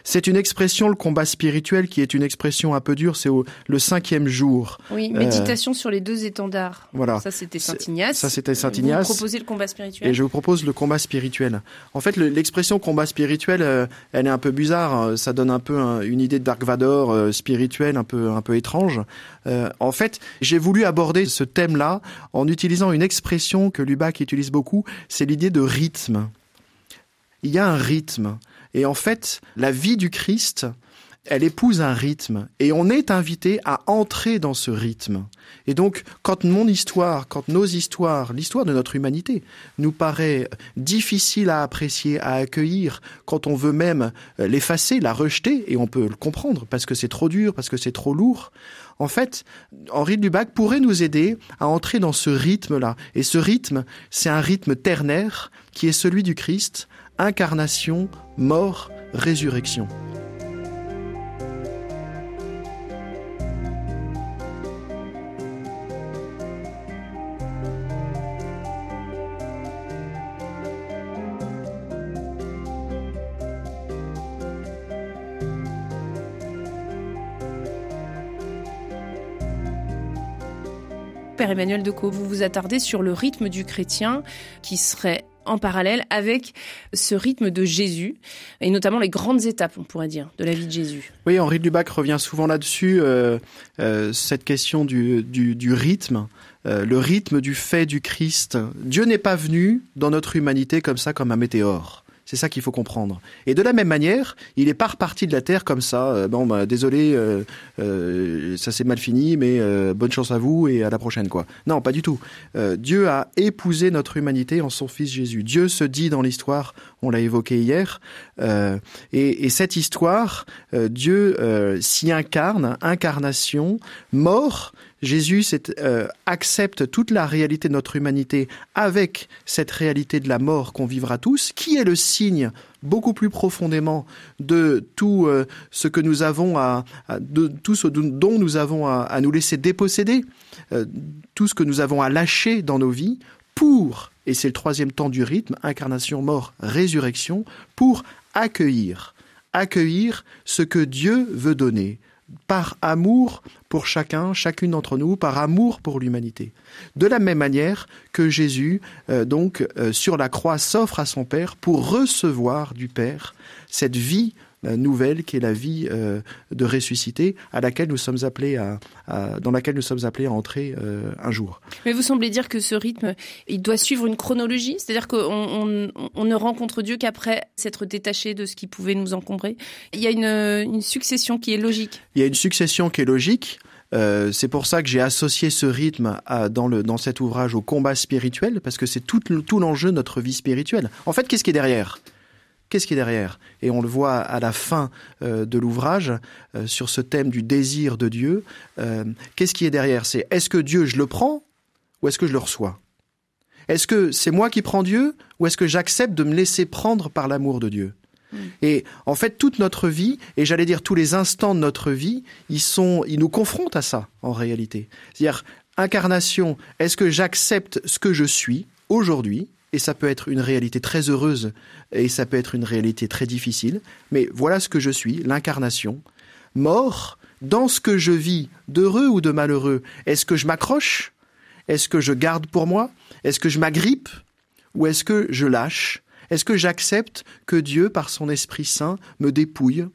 C'est une expression, le combat spirituel, qui est une expression un peu dure, c'est le cinquième jour. Oui, méditation sur les deux étendards. Voilà. Ça, c'était Saint Ignace. Ça, c'était Saint Ignace. Vous proposez le combat spirituel. Et je vous propose le combat spirituel. En fait, l'expression combat spirituel, euh, elle est un peu bizarre. Hein. Ça donne un peu une idée de Dark Vador euh, spirituel, un peu, un peu étrange. Euh, en fait, j'ai voulu aborder ce thème-là en utilisant une expression que Lubac utilise beaucoup, c'est l'idée de rythme. Il y a un rythme. Et en fait, la vie du Christ, elle épouse un rythme et on est invité à entrer dans ce rythme. Et donc, quand mon histoire, quand nos histoires, l'histoire de notre humanité, nous paraît difficile à apprécier, à accueillir, quand on veut même l'effacer, la rejeter, et on peut le comprendre parce que c'est trop dur, parce que c'est trop lourd, en fait, Henri de Lubac pourrait nous aider à entrer dans ce rythme-là. Et ce rythme, c'est un rythme ternaire qui est celui du Christ, incarnation, mort, résurrection. Père Emmanuel Decaux, vous vous attardez sur le rythme du chrétien qui serait en parallèle avec ce rythme de Jésus, et notamment les grandes étapes, on pourrait dire, de la vie de Jésus. Oui, Henri de Lubac revient souvent là-dessus, euh, euh, cette question du, du, rythme, euh, le rythme du fait du Christ. Dieu n'est pas venu dans notre humanité comme ça, comme un météore. C'est ça qu'il faut comprendre. Et de la même manière, il est pas reparti de la terre comme ça. Euh, bon, bah, désolé, euh, euh, ça s'est mal fini, mais bonne chance à vous et à la prochaine, quoi. Non, pas du tout. Dieu a épousé notre humanité en son Fils Jésus. Dieu se dit dans l'histoire, on l'a évoqué hier, et, cette histoire, Dieu s'y incarne, incarnation, mort, Jésus euh, accepte toute la réalité de notre humanité avec cette réalité de la mort qu'on vivra tous, qui est le signe beaucoup plus profondément de tout euh, ce que nous avons à, tout ce dont nous avons à, nous laisser déposséder, euh, tout ce que nous avons à lâcher dans nos vies pour, et c'est le troisième temps du rythme, incarnation, mort, résurrection, pour accueillir, accueillir ce que Dieu veut donner, par amour pour chacun, chacune d'entre nous, par amour pour l'humanité. De la même manière que Jésus, euh, donc, euh, sur la croix, s'offre à son Père pour recevoir du Père cette vie nouvelle qui est la vie euh, de ressuscité à laquelle nous sommes appelés à, dans laquelle nous sommes appelés à entrer euh, un jour. Mais vous semblez dire que ce rythme, il doit suivre une chronologie, c'est-à-dire qu'on on, ne rencontre Dieu qu'après s'être détaché de ce qui pouvait nous encombrer. Il y a une, une succession qui est logique. Il y a une succession qui est logique. Euh, c'est pour ça que j'ai associé ce rythme à, dans, le, dans cet ouvrage au combat spirituel, parce que c'est tout, tout l'enjeu de notre vie spirituelle. En fait, qu'est-ce qui est derrière? Qu'est-ce qui est derrière? Et on le voit à la fin euh, de l'ouvrage euh, sur ce thème du désir de Dieu. Euh, qu'est-ce qui est derrière? C'est est-ce que Dieu, je le prends ou est-ce que je le reçois? Est-ce que c'est moi qui prends Dieu ou est-ce que j'accepte de me laisser prendre par l'amour de Dieu? Hmm. et en fait, toute notre vie, et j'allais dire tous les instants de notre vie, ils sont, ils nous confrontent à ça, en réalité. C'est-à-dire, incarnation, est-ce que j'accepte ce que je suis aujourd'hui, et ça peut être une réalité très heureuse et ça peut être une réalité très difficile, mais voilà ce que je suis, l'incarnation. Mort, dans ce que je vis, d'heureux ou de malheureux, est-ce que je m'accroche? Est-ce que je garde pour moi? Est-ce que je m'agrippe? Ou est-ce que je lâche? Est-ce que j'accepte que Dieu, par son Esprit Saint, me dépouille?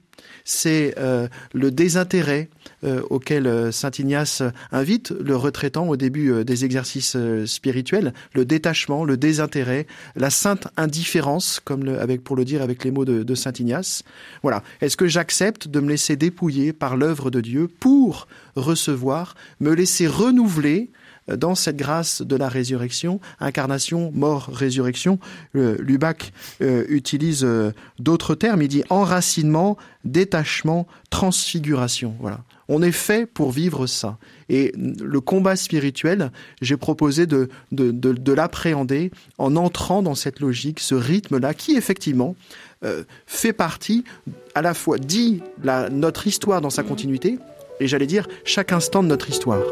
C'est euh, le désintérêt euh, auquel euh, saint Ignace invite le retraitant au début des exercices spirituels, le détachement, le désintérêt, la sainte indifférence, comme avec pour le dire avec les mots de, de saint Ignace. Voilà. Est-ce que j'accepte de me laisser dépouiller par l'œuvre de Dieu pour recevoir, me laisser renouveler dans cette grâce de la résurrection, incarnation, mort, résurrection, Lubac euh, utilise euh, d'autres termes. Il dit enracinement, détachement, transfiguration. Voilà. On est fait pour vivre ça. Et le combat spirituel, j'ai proposé de, de, de, l'appréhender en entrant dans cette logique, ce rythme-là, qui effectivement euh, fait partie, à la fois dit notre histoire dans sa continuité, et j'allais dire chaque instant de notre histoire.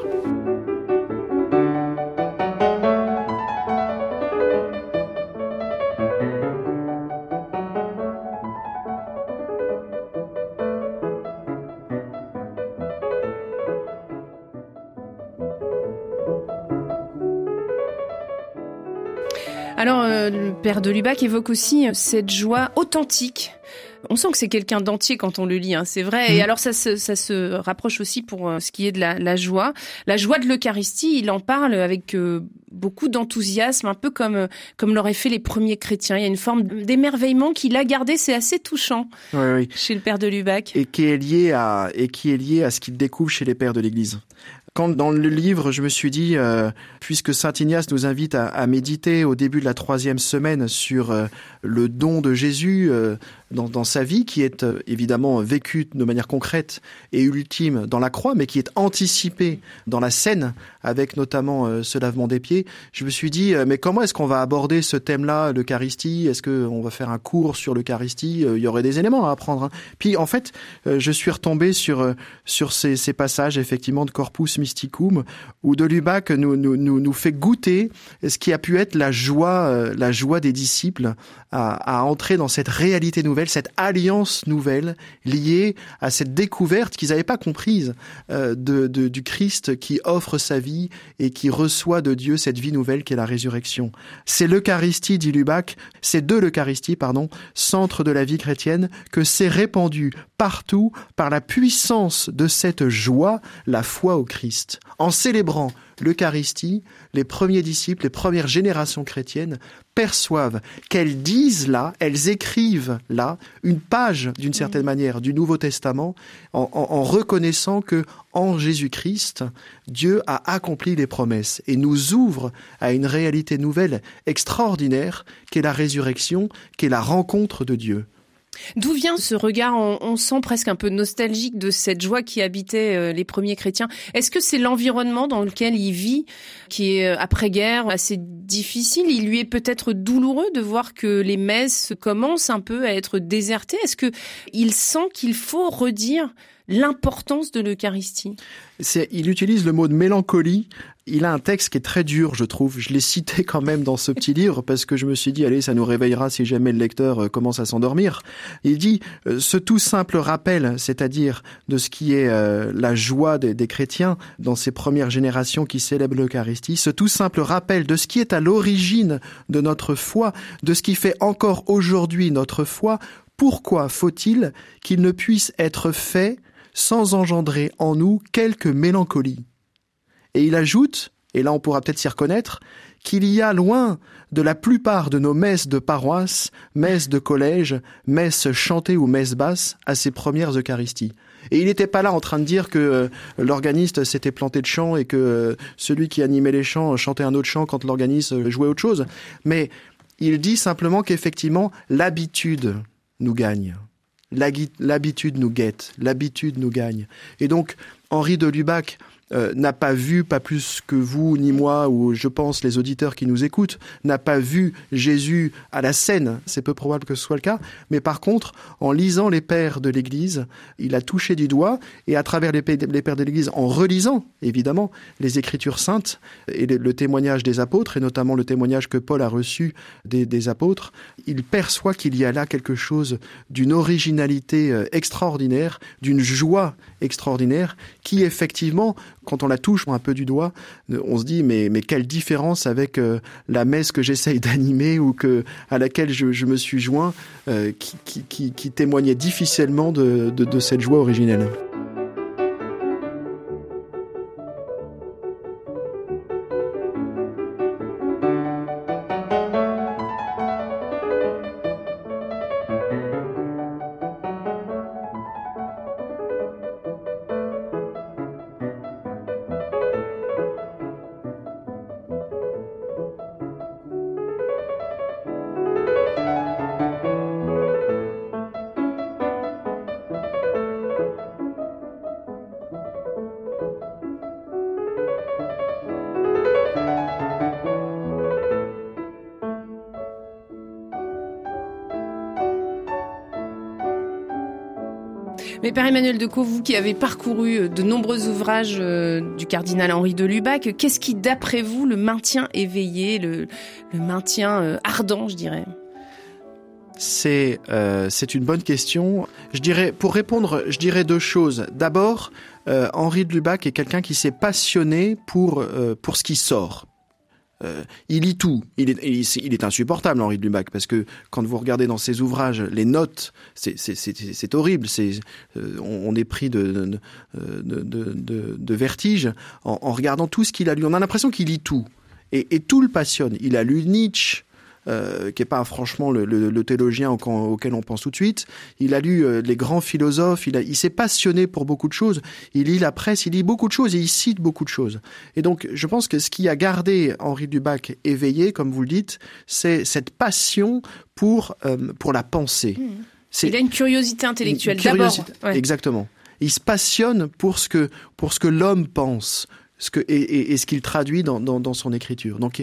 Alors, euh, le père de Lubac évoque aussi cette joie authentique. On sent que c'est quelqu'un d'entier quand on le lit, hein, c'est vrai. Et mm. alors ça se, ça se rapproche aussi pour euh, ce qui est de la, joie. La joie de l'Eucharistie, il en parle avec euh, beaucoup d'enthousiasme, un peu comme comme l'auraient fait les premiers chrétiens. Il y a une forme d'émerveillement qu'il a gardé, c'est assez touchant chez le père de Lubac. Et qui est lié à et qui est lié à ce qu'il découvre chez les pères de l'Église quand dans le livre, je me suis dit, euh, puisque Saint Ignace nous invite à, méditer au début de la troisième semaine sur euh, le don de Jésus euh, dans, sa vie, qui est évidemment vécu de manière concrète et ultime dans la croix, mais qui est anticipé dans la scène, avec notamment ce lavement des pieds, je me suis dit, mais comment est-ce qu'on va aborder ce thème-là, l'Eucharistie? Est-ce qu'on va faire un cours sur l'Eucharistie? Il y aurait des éléments à apprendre. Hein. Puis en fait, je suis retombé sur, sur ces, passages, effectivement, de Corpus Mysticum, où de Lubac nous, nous, nous, fait goûter ce qui a pu être la joie, euh, la joie des disciples à, entrer dans cette réalité nouvelle, cette alliance nouvelle liée à cette découverte qu'ils n'avaient pas comprise euh, de, du Christ qui offre sa vie et qui reçoit de Dieu cette vie nouvelle qui est la résurrection. C'est l'Eucharistie, dit Lubac, c'est de l'Eucharistie, pardon, centre de la vie chrétienne, que s'est répandu partout par la puissance de cette joie, la foi au Christ. En célébrant l'Eucharistie, les premiers disciples, les premières générations chrétiennes perçoivent qu'elles disent là, elles écrivent là une page d'une certaine mm. manière du Nouveau Testament en, en reconnaissant que en Jésus-Christ, Dieu a accompli les promesses et nous ouvre à une réalité nouvelle extraordinaire qu'est la résurrection, qu'est la rencontre de Dieu. D'où vient ce regard, on, sent presque un peu nostalgique de cette joie qui habitait euh, les premiers chrétiens? Est-ce que c'est l'environnement dans lequel il vit, qui est euh, après-guerre assez difficile? Il lui est peut-être douloureux de voir que les messes commencent un peu à être désertées. Est-ce que il sent qu'il faut redire l'importance de l'Eucharistie Il utilise le mot de mélancolie. Il a un texte qui est très dur, je trouve. Je l'ai cité quand même dans ce petit livre parce que je me suis dit, allez, ça nous réveillera si jamais le lecteur euh, commence à s'endormir. Il dit, euh, ce tout simple rappel, c'est-à-dire de ce qui est euh, la joie des, des, chrétiens dans ces premières générations qui célèbrent l'Eucharistie, ce tout simple rappel de ce qui est à l'origine de notre foi, de ce qui fait encore aujourd'hui notre foi, pourquoi faut-il qu'il ne puisse être fait sans engendrer en nous quelque mélancolie. Et il ajoute, et là on pourra peut-être s'y reconnaître, qu'il y a loin de la plupart de nos messes de paroisse, messes de collège, messes chantées ou messes basses à ces premières Eucharisties. Et il n'était pas là en train de dire que euh, l'organiste s'était planté de chant et que euh, celui qui animait les chants chantait un autre chant quand l'organiste jouait autre chose. Mais il dit simplement qu'effectivement, l'habitude nous gagne. L'habitude nous guette, l'habitude nous gagne. Et donc, Henri de Lubac euh, n'a pas vu, pas plus que vous ni moi, ou je pense les auditeurs qui nous écoutent, n'a pas vu Jésus à la scène. C'est peu probable que ce soit le cas. Mais par contre, en lisant les pères de l'Église, il a touché du doigt, et à travers les, pères de l'Église, en relisant évidemment les Écritures saintes et le, témoignage des apôtres, et notamment le témoignage que Paul a reçu des, apôtres, il perçoit qu'il y a là quelque chose d'une originalité euh, extraordinaire, d'une joie extraordinaire, qui effectivement quand on la touche un peu du doigt, on se dit mais mais quelle différence avec euh, la messe que j'essaye d'animer ou que à laquelle je, me suis joint, euh, qui, qui, témoignait difficilement de, de cette joie originelle. Père Emmanuel de vous qui avez parcouru euh, de nombreux ouvrages euh, du cardinal Henri de Lubac, qu'est-ce qui, d'après vous, le maintient éveillé, le, le maintient euh, ardent, je dirais? C'est c'est une bonne question. Je dirais pour répondre, je dirais deux choses. D'abord, Henri de Lubac est quelqu'un qui s'est passionné pour pour ce qui sort, euh, il lit tout. Il est, il est, insupportable, Henri de Lubac, parce que quand vous regardez dans ses ouvrages les notes, c'est horrible. C'est, euh, on, est pris de, de, de, de vertige en, en, regardant tout ce qu'il a lu. On a l'impression qu'il lit tout. et, et tout le passionne. Il a lu Nietzsche, euh, qui est pas franchement le, le, le théologien auquel on pense tout de suite. Il a lu euh, les grands philosophes, il, a, il s'est passionné pour beaucoup de choses. Il lit la presse, il lit beaucoup de choses et il cite beaucoup de choses. Et donc, je pense que ce qui a gardé Henri Dubac éveillé, comme vous le dites, c'est cette passion pour euh, pour la pensée. Mmh. Il a une curiosité intellectuelle d'abord. Ouais. Exactement. Il se passionne pour ce que pour ce que l'homme pense, et, ce qu'il traduit dans, son écriture. Donc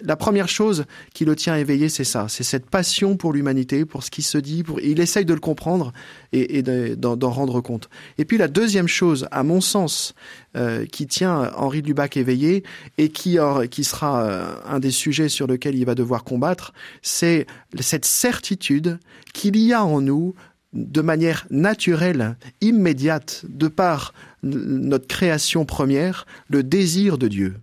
la première chose qui le tient éveillé, c'est ça, c'est cette passion pour l'humanité, pour ce qui se dit, il essaye de le comprendre et, d'en rendre compte. Et puis la deuxième chose, à mon sens, euh, qui tient Henri Lubac éveillé et qui, sera euh, un des sujets sur lesquels il va devoir combattre, c'est cette certitude qu'il y a en nous de manière naturelle, immédiate, de par notre création première, le désir de Dieu.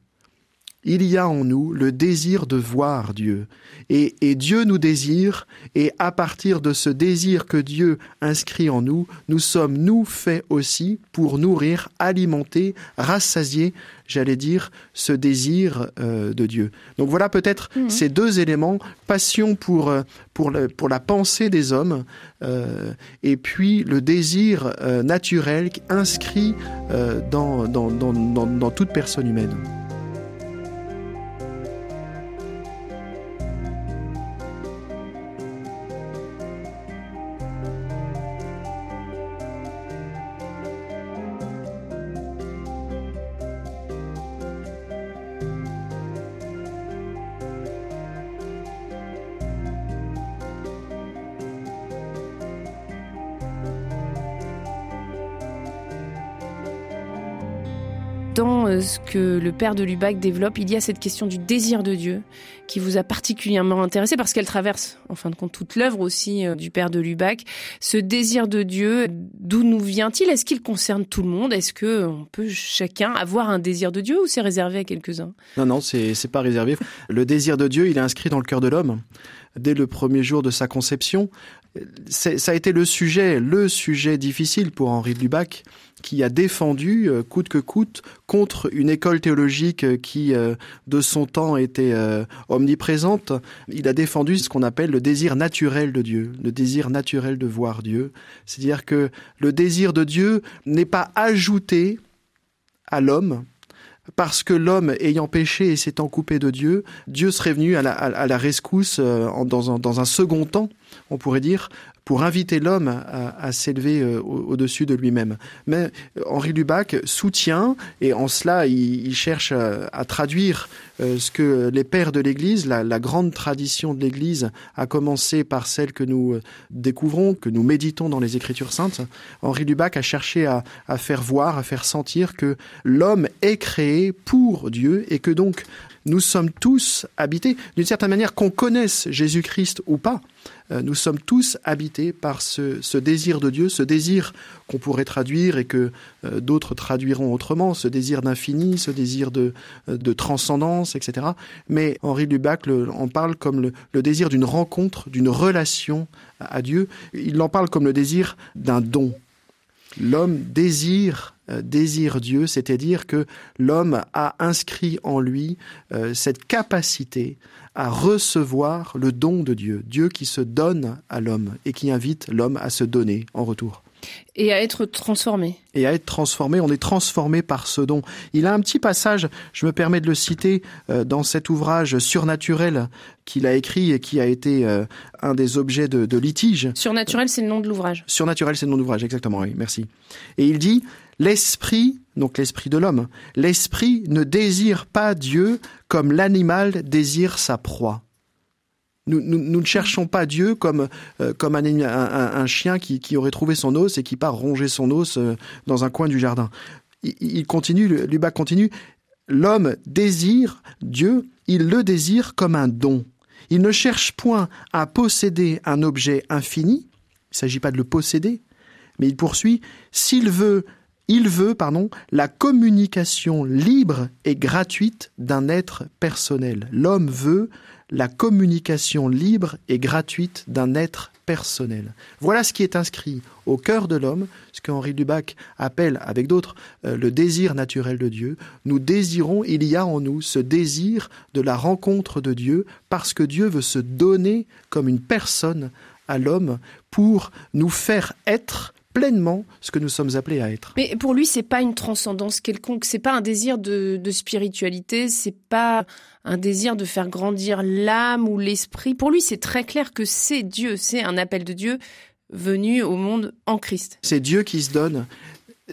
Il y a en nous le désir de voir Dieu. Et, et, Dieu nous désire, et à partir de ce désir que Dieu inscrit en nous, nous sommes, nous, faits aussi pour nourrir, alimenter, rassasier, j'allais dire, ce désir euh, de Dieu. Donc voilà peut-être mmh. ces deux éléments, passion pour, euh, pour, le, pour la pensée des hommes, euh, et puis le désir euh, naturel inscrit dans, dans, dans, dans toute personne humaine. Que le père de Lubac développe, il y a cette question du désir de Dieu qui vous a particulièrement intéressé parce qu'elle traverse, en fin de compte, toute l'œuvre aussi euh, du père de Lubac. Ce désir de Dieu, d'où nous vient-il? Est-ce qu'il concerne tout le monde? Est-ce que on peut chacun avoir un désir de Dieu ou c'est réservé à quelques-uns? Non, non, c'est c'est pas réservé. (laughs) Le désir de Dieu, il est inscrit dans le cœur de l'homme dès le premier jour de sa conception. Ça a été le sujet, le sujet difficile pour Henri de Lubac, qui a défendu, euh, coûte que coûte, contre une école théologique euh, qui, euh, de son temps, était omniprésente. Il a défendu ce qu'on appelle le désir naturel de Dieu, le désir naturel de voir Dieu. C'est-à-dire que le désir de Dieu n'est pas ajouté à l'homme, parce que l'homme ayant péché et s'étant coupé de Dieu, Dieu serait venu à la, rescousse dans un second temps, on pourrait dire, pour inviter l'homme à, à s'élever euh, au-dessus de lui-même. Mais euh, Henri Lubac soutient, et en cela il, cherche à, à traduire euh, ce que les pères de l'Église, la, grande tradition de l'Église, a commencé par celle que nous découvrons, que nous méditons dans les Écritures saintes. Henri Lubac a cherché à, à faire voir, à faire sentir que l'homme est créé pour Dieu et que donc nous sommes tous habités, d'une certaine manière, qu'on connaisse Jésus-Christ ou pas, nous sommes tous habités par ce, désir de Dieu, ce désir qu'on pourrait traduire et que euh, d'autres traduiront autrement, ce désir d'infini, ce désir de, euh, transcendance, etc. Mais Henri Lubac le, en parle comme le, désir d'une rencontre, d'une relation à Dieu. Il en parle comme le désir d'un don. L'homme désire désire Dieu, c'est-à-dire que l'homme a inscrit en lui euh, cette capacité à recevoir le don de Dieu, Dieu qui se donne à l'homme et qui invite l'homme à se donner en retour. Et à être transformé. Et à être transformé, on est transformé par ce don. Il a un petit passage, je me permets de le citer, euh, dans cet ouvrage surnaturel qu'il a écrit et qui a été euh, un des objets de, de litige. Surnaturel, c'est le nom de l'ouvrage. Surnaturel, c'est le nom de l'ouvrage, exactement, oui, merci. Et il dit, l'esprit, donc l'esprit de l'homme, l'esprit ne désire pas Dieu comme l'animal désire sa proie. Nous, ne cherchons pas Dieu comme, euh, comme un, chien qui, qui, aurait trouvé son os et qui part ronger son os euh, dans un coin du jardin. Il, il continue, Lubac continue, l'homme désire Dieu, il le désire comme un don. Il ne cherche point à posséder un objet infini, il ne s'agit pas de le posséder, mais il poursuit, s'il veut, il veut, pardon, la communication libre et gratuite d'un être personnel. L'homme veut la communication libre et gratuite d'un être personnelle. Voilà ce qui est inscrit au cœur de l'homme, ce qu'Henri Dubac appelle, avec d'autres, euh, le désir naturel de Dieu. Nous désirons, il y a en nous ce désir de la rencontre de Dieu, parce que Dieu veut se donner comme une personne à l'homme pour nous faire être pleinement ce que nous sommes appelés à être. Mais pour lui, c'est pas une transcendance quelconque, c'est pas un désir de, de spiritualité, c'est pas un désir de faire grandir l'âme ou l'esprit. Pour lui, c'est très clair que c'est Dieu, c'est un appel de Dieu venu au monde en Christ. C'est Dieu qui se donne.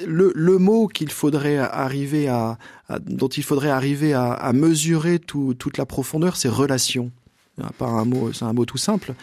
Le, le mot qu'il faudrait arriver à, dont il faudrait arriver à, à mesurer tout, toute la profondeur, c'est relation. Pas un mot, c'est un mot tout simple.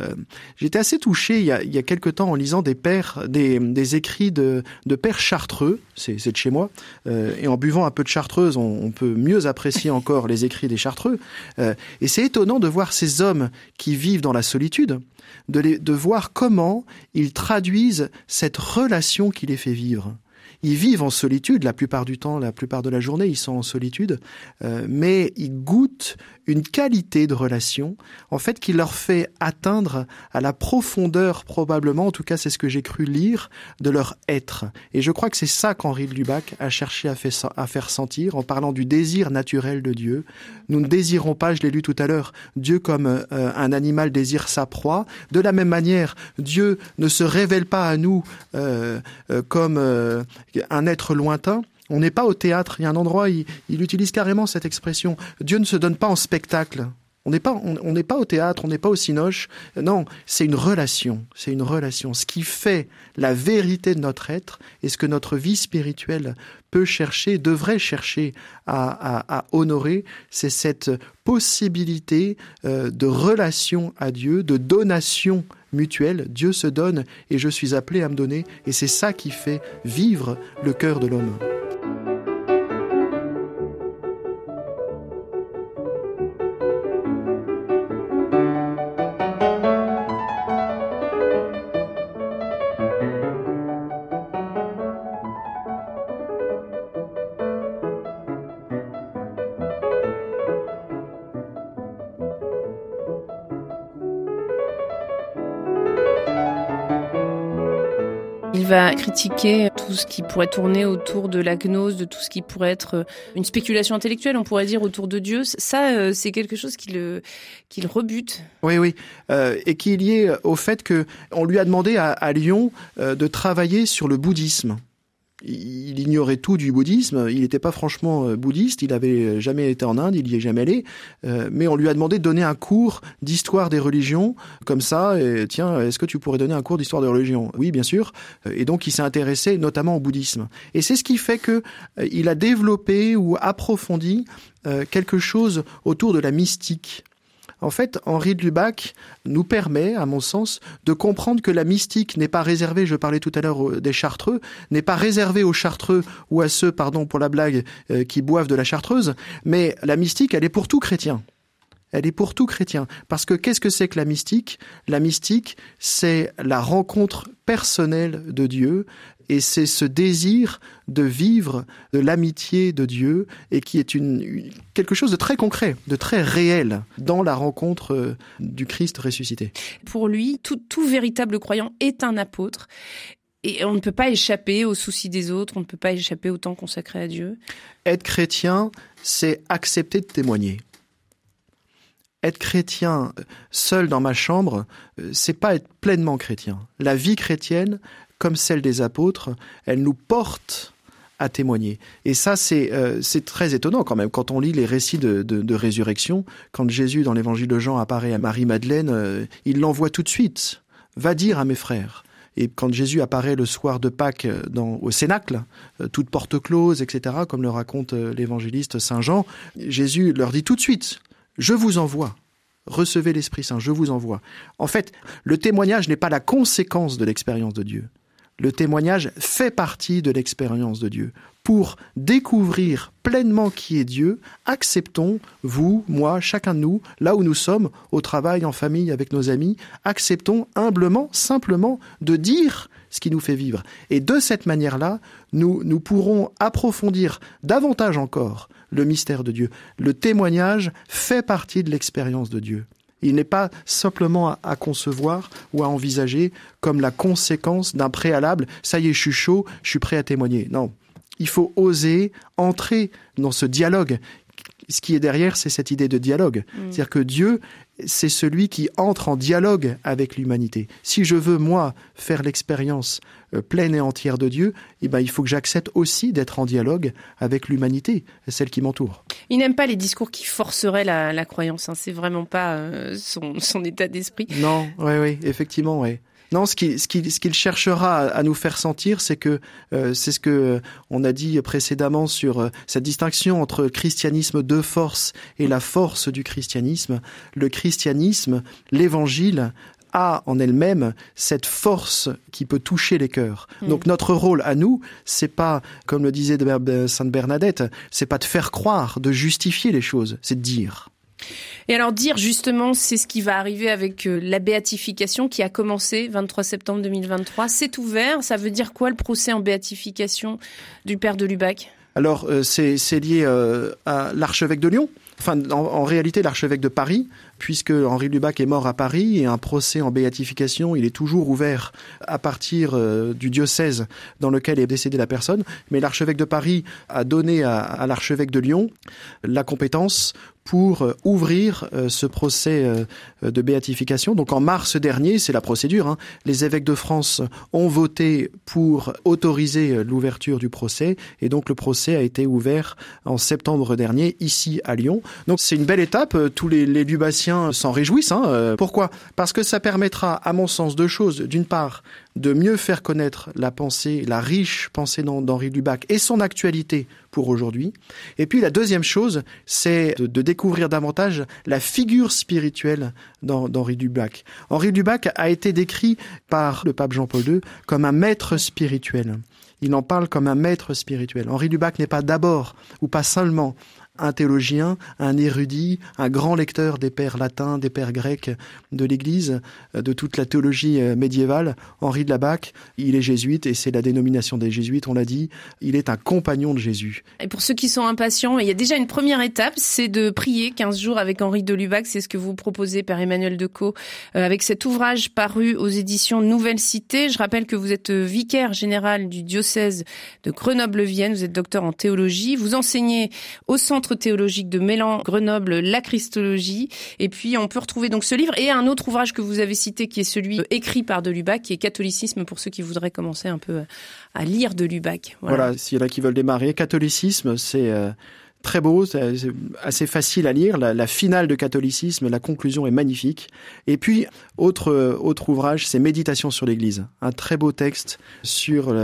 Euh, J'étais assez touché il y, a, il y a quelque temps en lisant des pères, des, des écrits de, de pères chartreux, c'est de chez moi, euh, et en buvant un peu de chartreuse, on, on, peut mieux apprécier encore les écrits des chartreux. Euh, et c'est étonnant de voir ces hommes qui vivent dans la solitude, de, les, de voir comment ils traduisent cette relation qui les fait vivre ils vivent en solitude la plupart du temps, la plupart de la journée, ils sont en solitude, euh, mais ils goûtent une qualité de relation, en fait, qui leur fait atteindre à la profondeur, probablement, en tout cas c'est ce que j'ai cru lire, de leur être. Et je crois que c'est ça qu'Henri Lubac a cherché à, faire sentir en parlant du désir naturel de Dieu. Nous ne désirons pas, je l'ai lu tout à l'heure, Dieu comme euh, un animal désire sa proie. De la même manière, Dieu ne se révèle pas à nous euh, euh, comme euh, un être lointain. On n'est pas au théâtre. Il y a un endroit, il, il utilise carrément cette expression. Dieu ne se donne pas en spectacle. On n'est pas, on pas au théâtre, on n'est pas au cinoche. Non, c'est une relation. C'est une relation. Ce qui fait la vérité de notre être et ce que notre vie spirituelle peut chercher, devrait chercher à honorer, c'est cette possibilité euh, de relation à Dieu, de donation mutuelle. Dieu se donne et je suis appelé à me donner. Et c'est ça qui fait vivre le cœur de l'homme. Va critiquer tout ce qui pourrait tourner autour de la gnose, de tout ce qui pourrait être une spéculation intellectuelle, on pourrait dire, autour de Dieu. Ça, euh, c'est quelque chose qui le, qui le rebute. Oui, oui. Euh, et qui est lié au fait que on lui a demandé à, Lyon euh, de travailler sur le bouddhisme il ignorait tout du bouddhisme. Il n'était pas franchement euh, bouddhiste. Il avait jamais été en Inde. Il y est jamais allé. Euh, mais on lui a demandé de donner un cours d'histoire des religions comme ça. Et tiens, est-ce que tu pourrais donner un cours d'histoire des religions? Oui, bien sûr. Et donc il s'est intéressé notamment au bouddhisme. Et c'est ce qui fait que euh, il a développé ou approfondi quelque chose autour de la mystique. En fait, Henri de Lubac nous permet, à mon sens, de comprendre que la mystique n'est pas réservée, je parlais tout à l'heure des chartreux, n'est pas réservée aux chartreux ou à ceux, pardon pour la blague, euh, qui boivent de la chartreuse, mais la mystique, elle est pour tout chrétien. Elle est pour tout chrétien. Parce que qu'est-ce que c'est que la mystique? La mystique, c'est la rencontre personnelle de Dieu et c'est ce désir de vivre de l'amitié de Dieu et qui est une, une, quelque chose de très concret, de très réel dans la rencontre du Christ ressuscité. Pour lui, tout, tout véritable croyant est un apôtre et on ne peut pas échapper aux soucis des autres, on ne peut pas échapper au temps consacré à Dieu. Être chrétien, c'est accepter de témoigner être chrétien seul dans ma chambre, c'est pas être pleinement chrétien. La vie chrétienne, comme celle des apôtres, elle nous porte à témoigner. Et ça, c'est euh, très étonnant quand même, quand on lit les récits de, de, résurrection, quand Jésus, dans l'évangile de Jean, apparaît à Marie-Madeleine, euh, il l'envoie tout de suite. Va dire à mes frères. Et quand Jésus apparaît le soir de Pâques dans, au Cénacle, euh, toute porte close, etc., comme le raconte l'évangéliste Saint Jean, Jésus leur dit tout de suite, je vous envoie. Recevez l'Esprit Saint, je vous envoie. En fait, le témoignage n'est pas la conséquence de l'expérience de Dieu. Le témoignage fait partie de l'expérience de Dieu. Pour découvrir pleinement qui est Dieu, acceptons, vous, moi, chacun de nous, là où nous sommes, au travail, en famille, avec nos amis, acceptons humblement, simplement, de dire ce qui nous fait vivre. Et de cette manière-là, nous, nous pourrons approfondir davantage encore le mystère de Dieu. Le témoignage fait partie de l'expérience de Dieu. Il n'est pas simplement à, concevoir ou à envisager comme la conséquence d'un préalable. Ça y est, je suis chaud, je suis prêt à témoigner. Non. Il faut oser entrer dans ce dialogue ce qui est derrière, c'est cette idée de dialogue. Mm. C'est-à-dire que Dieu, c'est celui qui entre en dialogue avec l'humanité. Si je veux, moi, faire l'expérience euh, pleine et entière de Dieu, eh ben, il faut que j'accepte aussi d'être en dialogue avec l'humanité, celle qui m'entoure. Il n'aime pas les discours qui forceraient la, croyance. Hein. C'est vraiment pas euh, son, son, état d'esprit. Non, oui, oui, effectivement, oui. Non, ce qu'il ce qu'il ce qu'il cherchera à, nous faire sentir, c'est que euh, c'est ce que euh, on a dit précédemment sur euh, cette distinction entre le christianisme de force et la force du christianisme. Le christianisme, l'évangile a en elle-même cette force qui peut toucher les cœurs. Hmm. Donc notre rôle à nous, c'est pas, comme le disait Sainte Bernadette, c'est pas de faire croire, de justifier les choses, c'est de dire. Et alors dire justement, c'est ce qui va arriver avec euh, la béatification qui a commencé 23 septembre 2023. C'est ouvert. Ça veut dire quoi le procès en béatification du père de Lubac? Alors euh, c'est lié euh, à l'archevêque de Lyon. Enfin, en, réalité, l'archevêque de Paris, puisque Henri Lubac est mort à Paris et un procès en béatification, il est toujours ouvert à partir du diocèse dans lequel est décédée la personne. Mais l'archevêque de Paris a donné à l'archevêque de Lyon la compétence pour euh, ouvrir euh, ce procès euh, de béatification. Donc en mars dernier, c'est la procédure, hein, les évêques de France ont voté pour autoriser l'ouverture du procès et donc le procès a été ouvert en septembre dernier ici à Lyon. Donc c'est une belle étape, tous les, les s'en réjouissent. Hein. Pourquoi? Parce que ça permettra, à mon sens, deux choses. D'une part, de mieux faire connaître la pensée, la riche pensée d'Henri Lubac et son actualité pour aujourd'hui. Et puis la deuxième chose, c'est de, découvrir davantage la figure spirituelle d'Henri Lubac. Henri Lubac a été décrit par le pape Jean-Paul II comme un maître spirituel. Il en parle comme un maître spirituel. Henri Lubac n'est pas d'abord ou pas seulement un théologien, un érudit, un grand lecteur des pères latins, des pères grecs de l'Église, euh, de toute la théologie euh, médiévale. Henri de Labac, il est jésuite et c'est la dénomination des jésuites, on l'a dit. Il est un compagnon de Jésus. Et pour ceux qui sont impatients, il y a déjà une première étape, c'est de prier 15 jours avec Henri de Lubac. C'est ce que vous proposez, Père Emmanuel Decaux, euh, avec cet ouvrage paru aux éditions Nouvelle Cité. Je rappelle que vous êtes vicaire général du diocèse de Grenoble-Vienne. Vous êtes docteur en théologie. Vous enseignez au centre théologique de Mélan, Grenoble, La Christologie. Et puis, on peut retrouver donc ce livre et un autre ouvrage que vous avez cité qui est celui écrit par de Lubac, qui est Catholicisme pour ceux qui voudraient commencer un peu à lire de Lubac. Voilà, s'il y en a qui veulent démarrer. Catholicisme, c'est... Euh, très beau, c'est assez facile à lire. La, finale de catholicisme, la conclusion est magnifique. Et puis, autre, autre ouvrage, c'est Méditation sur l'Église. Un très beau texte sur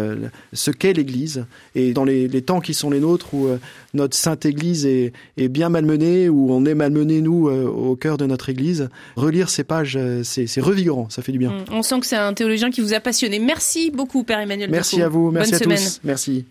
ce qu'est l'Église. Et dans les, temps qui sont les nôtres, où euh, notre Sainte Église est, est, bien malmenée, où on est malmené, nous, euh, au cœur de notre Église, relire ces pages, euh, c'est revigorant, ça fait du bien. On sent que c'est un théologien qui vous a passionné. Merci beaucoup, Père Emmanuel. Merci à vous, merci à tous. Merci.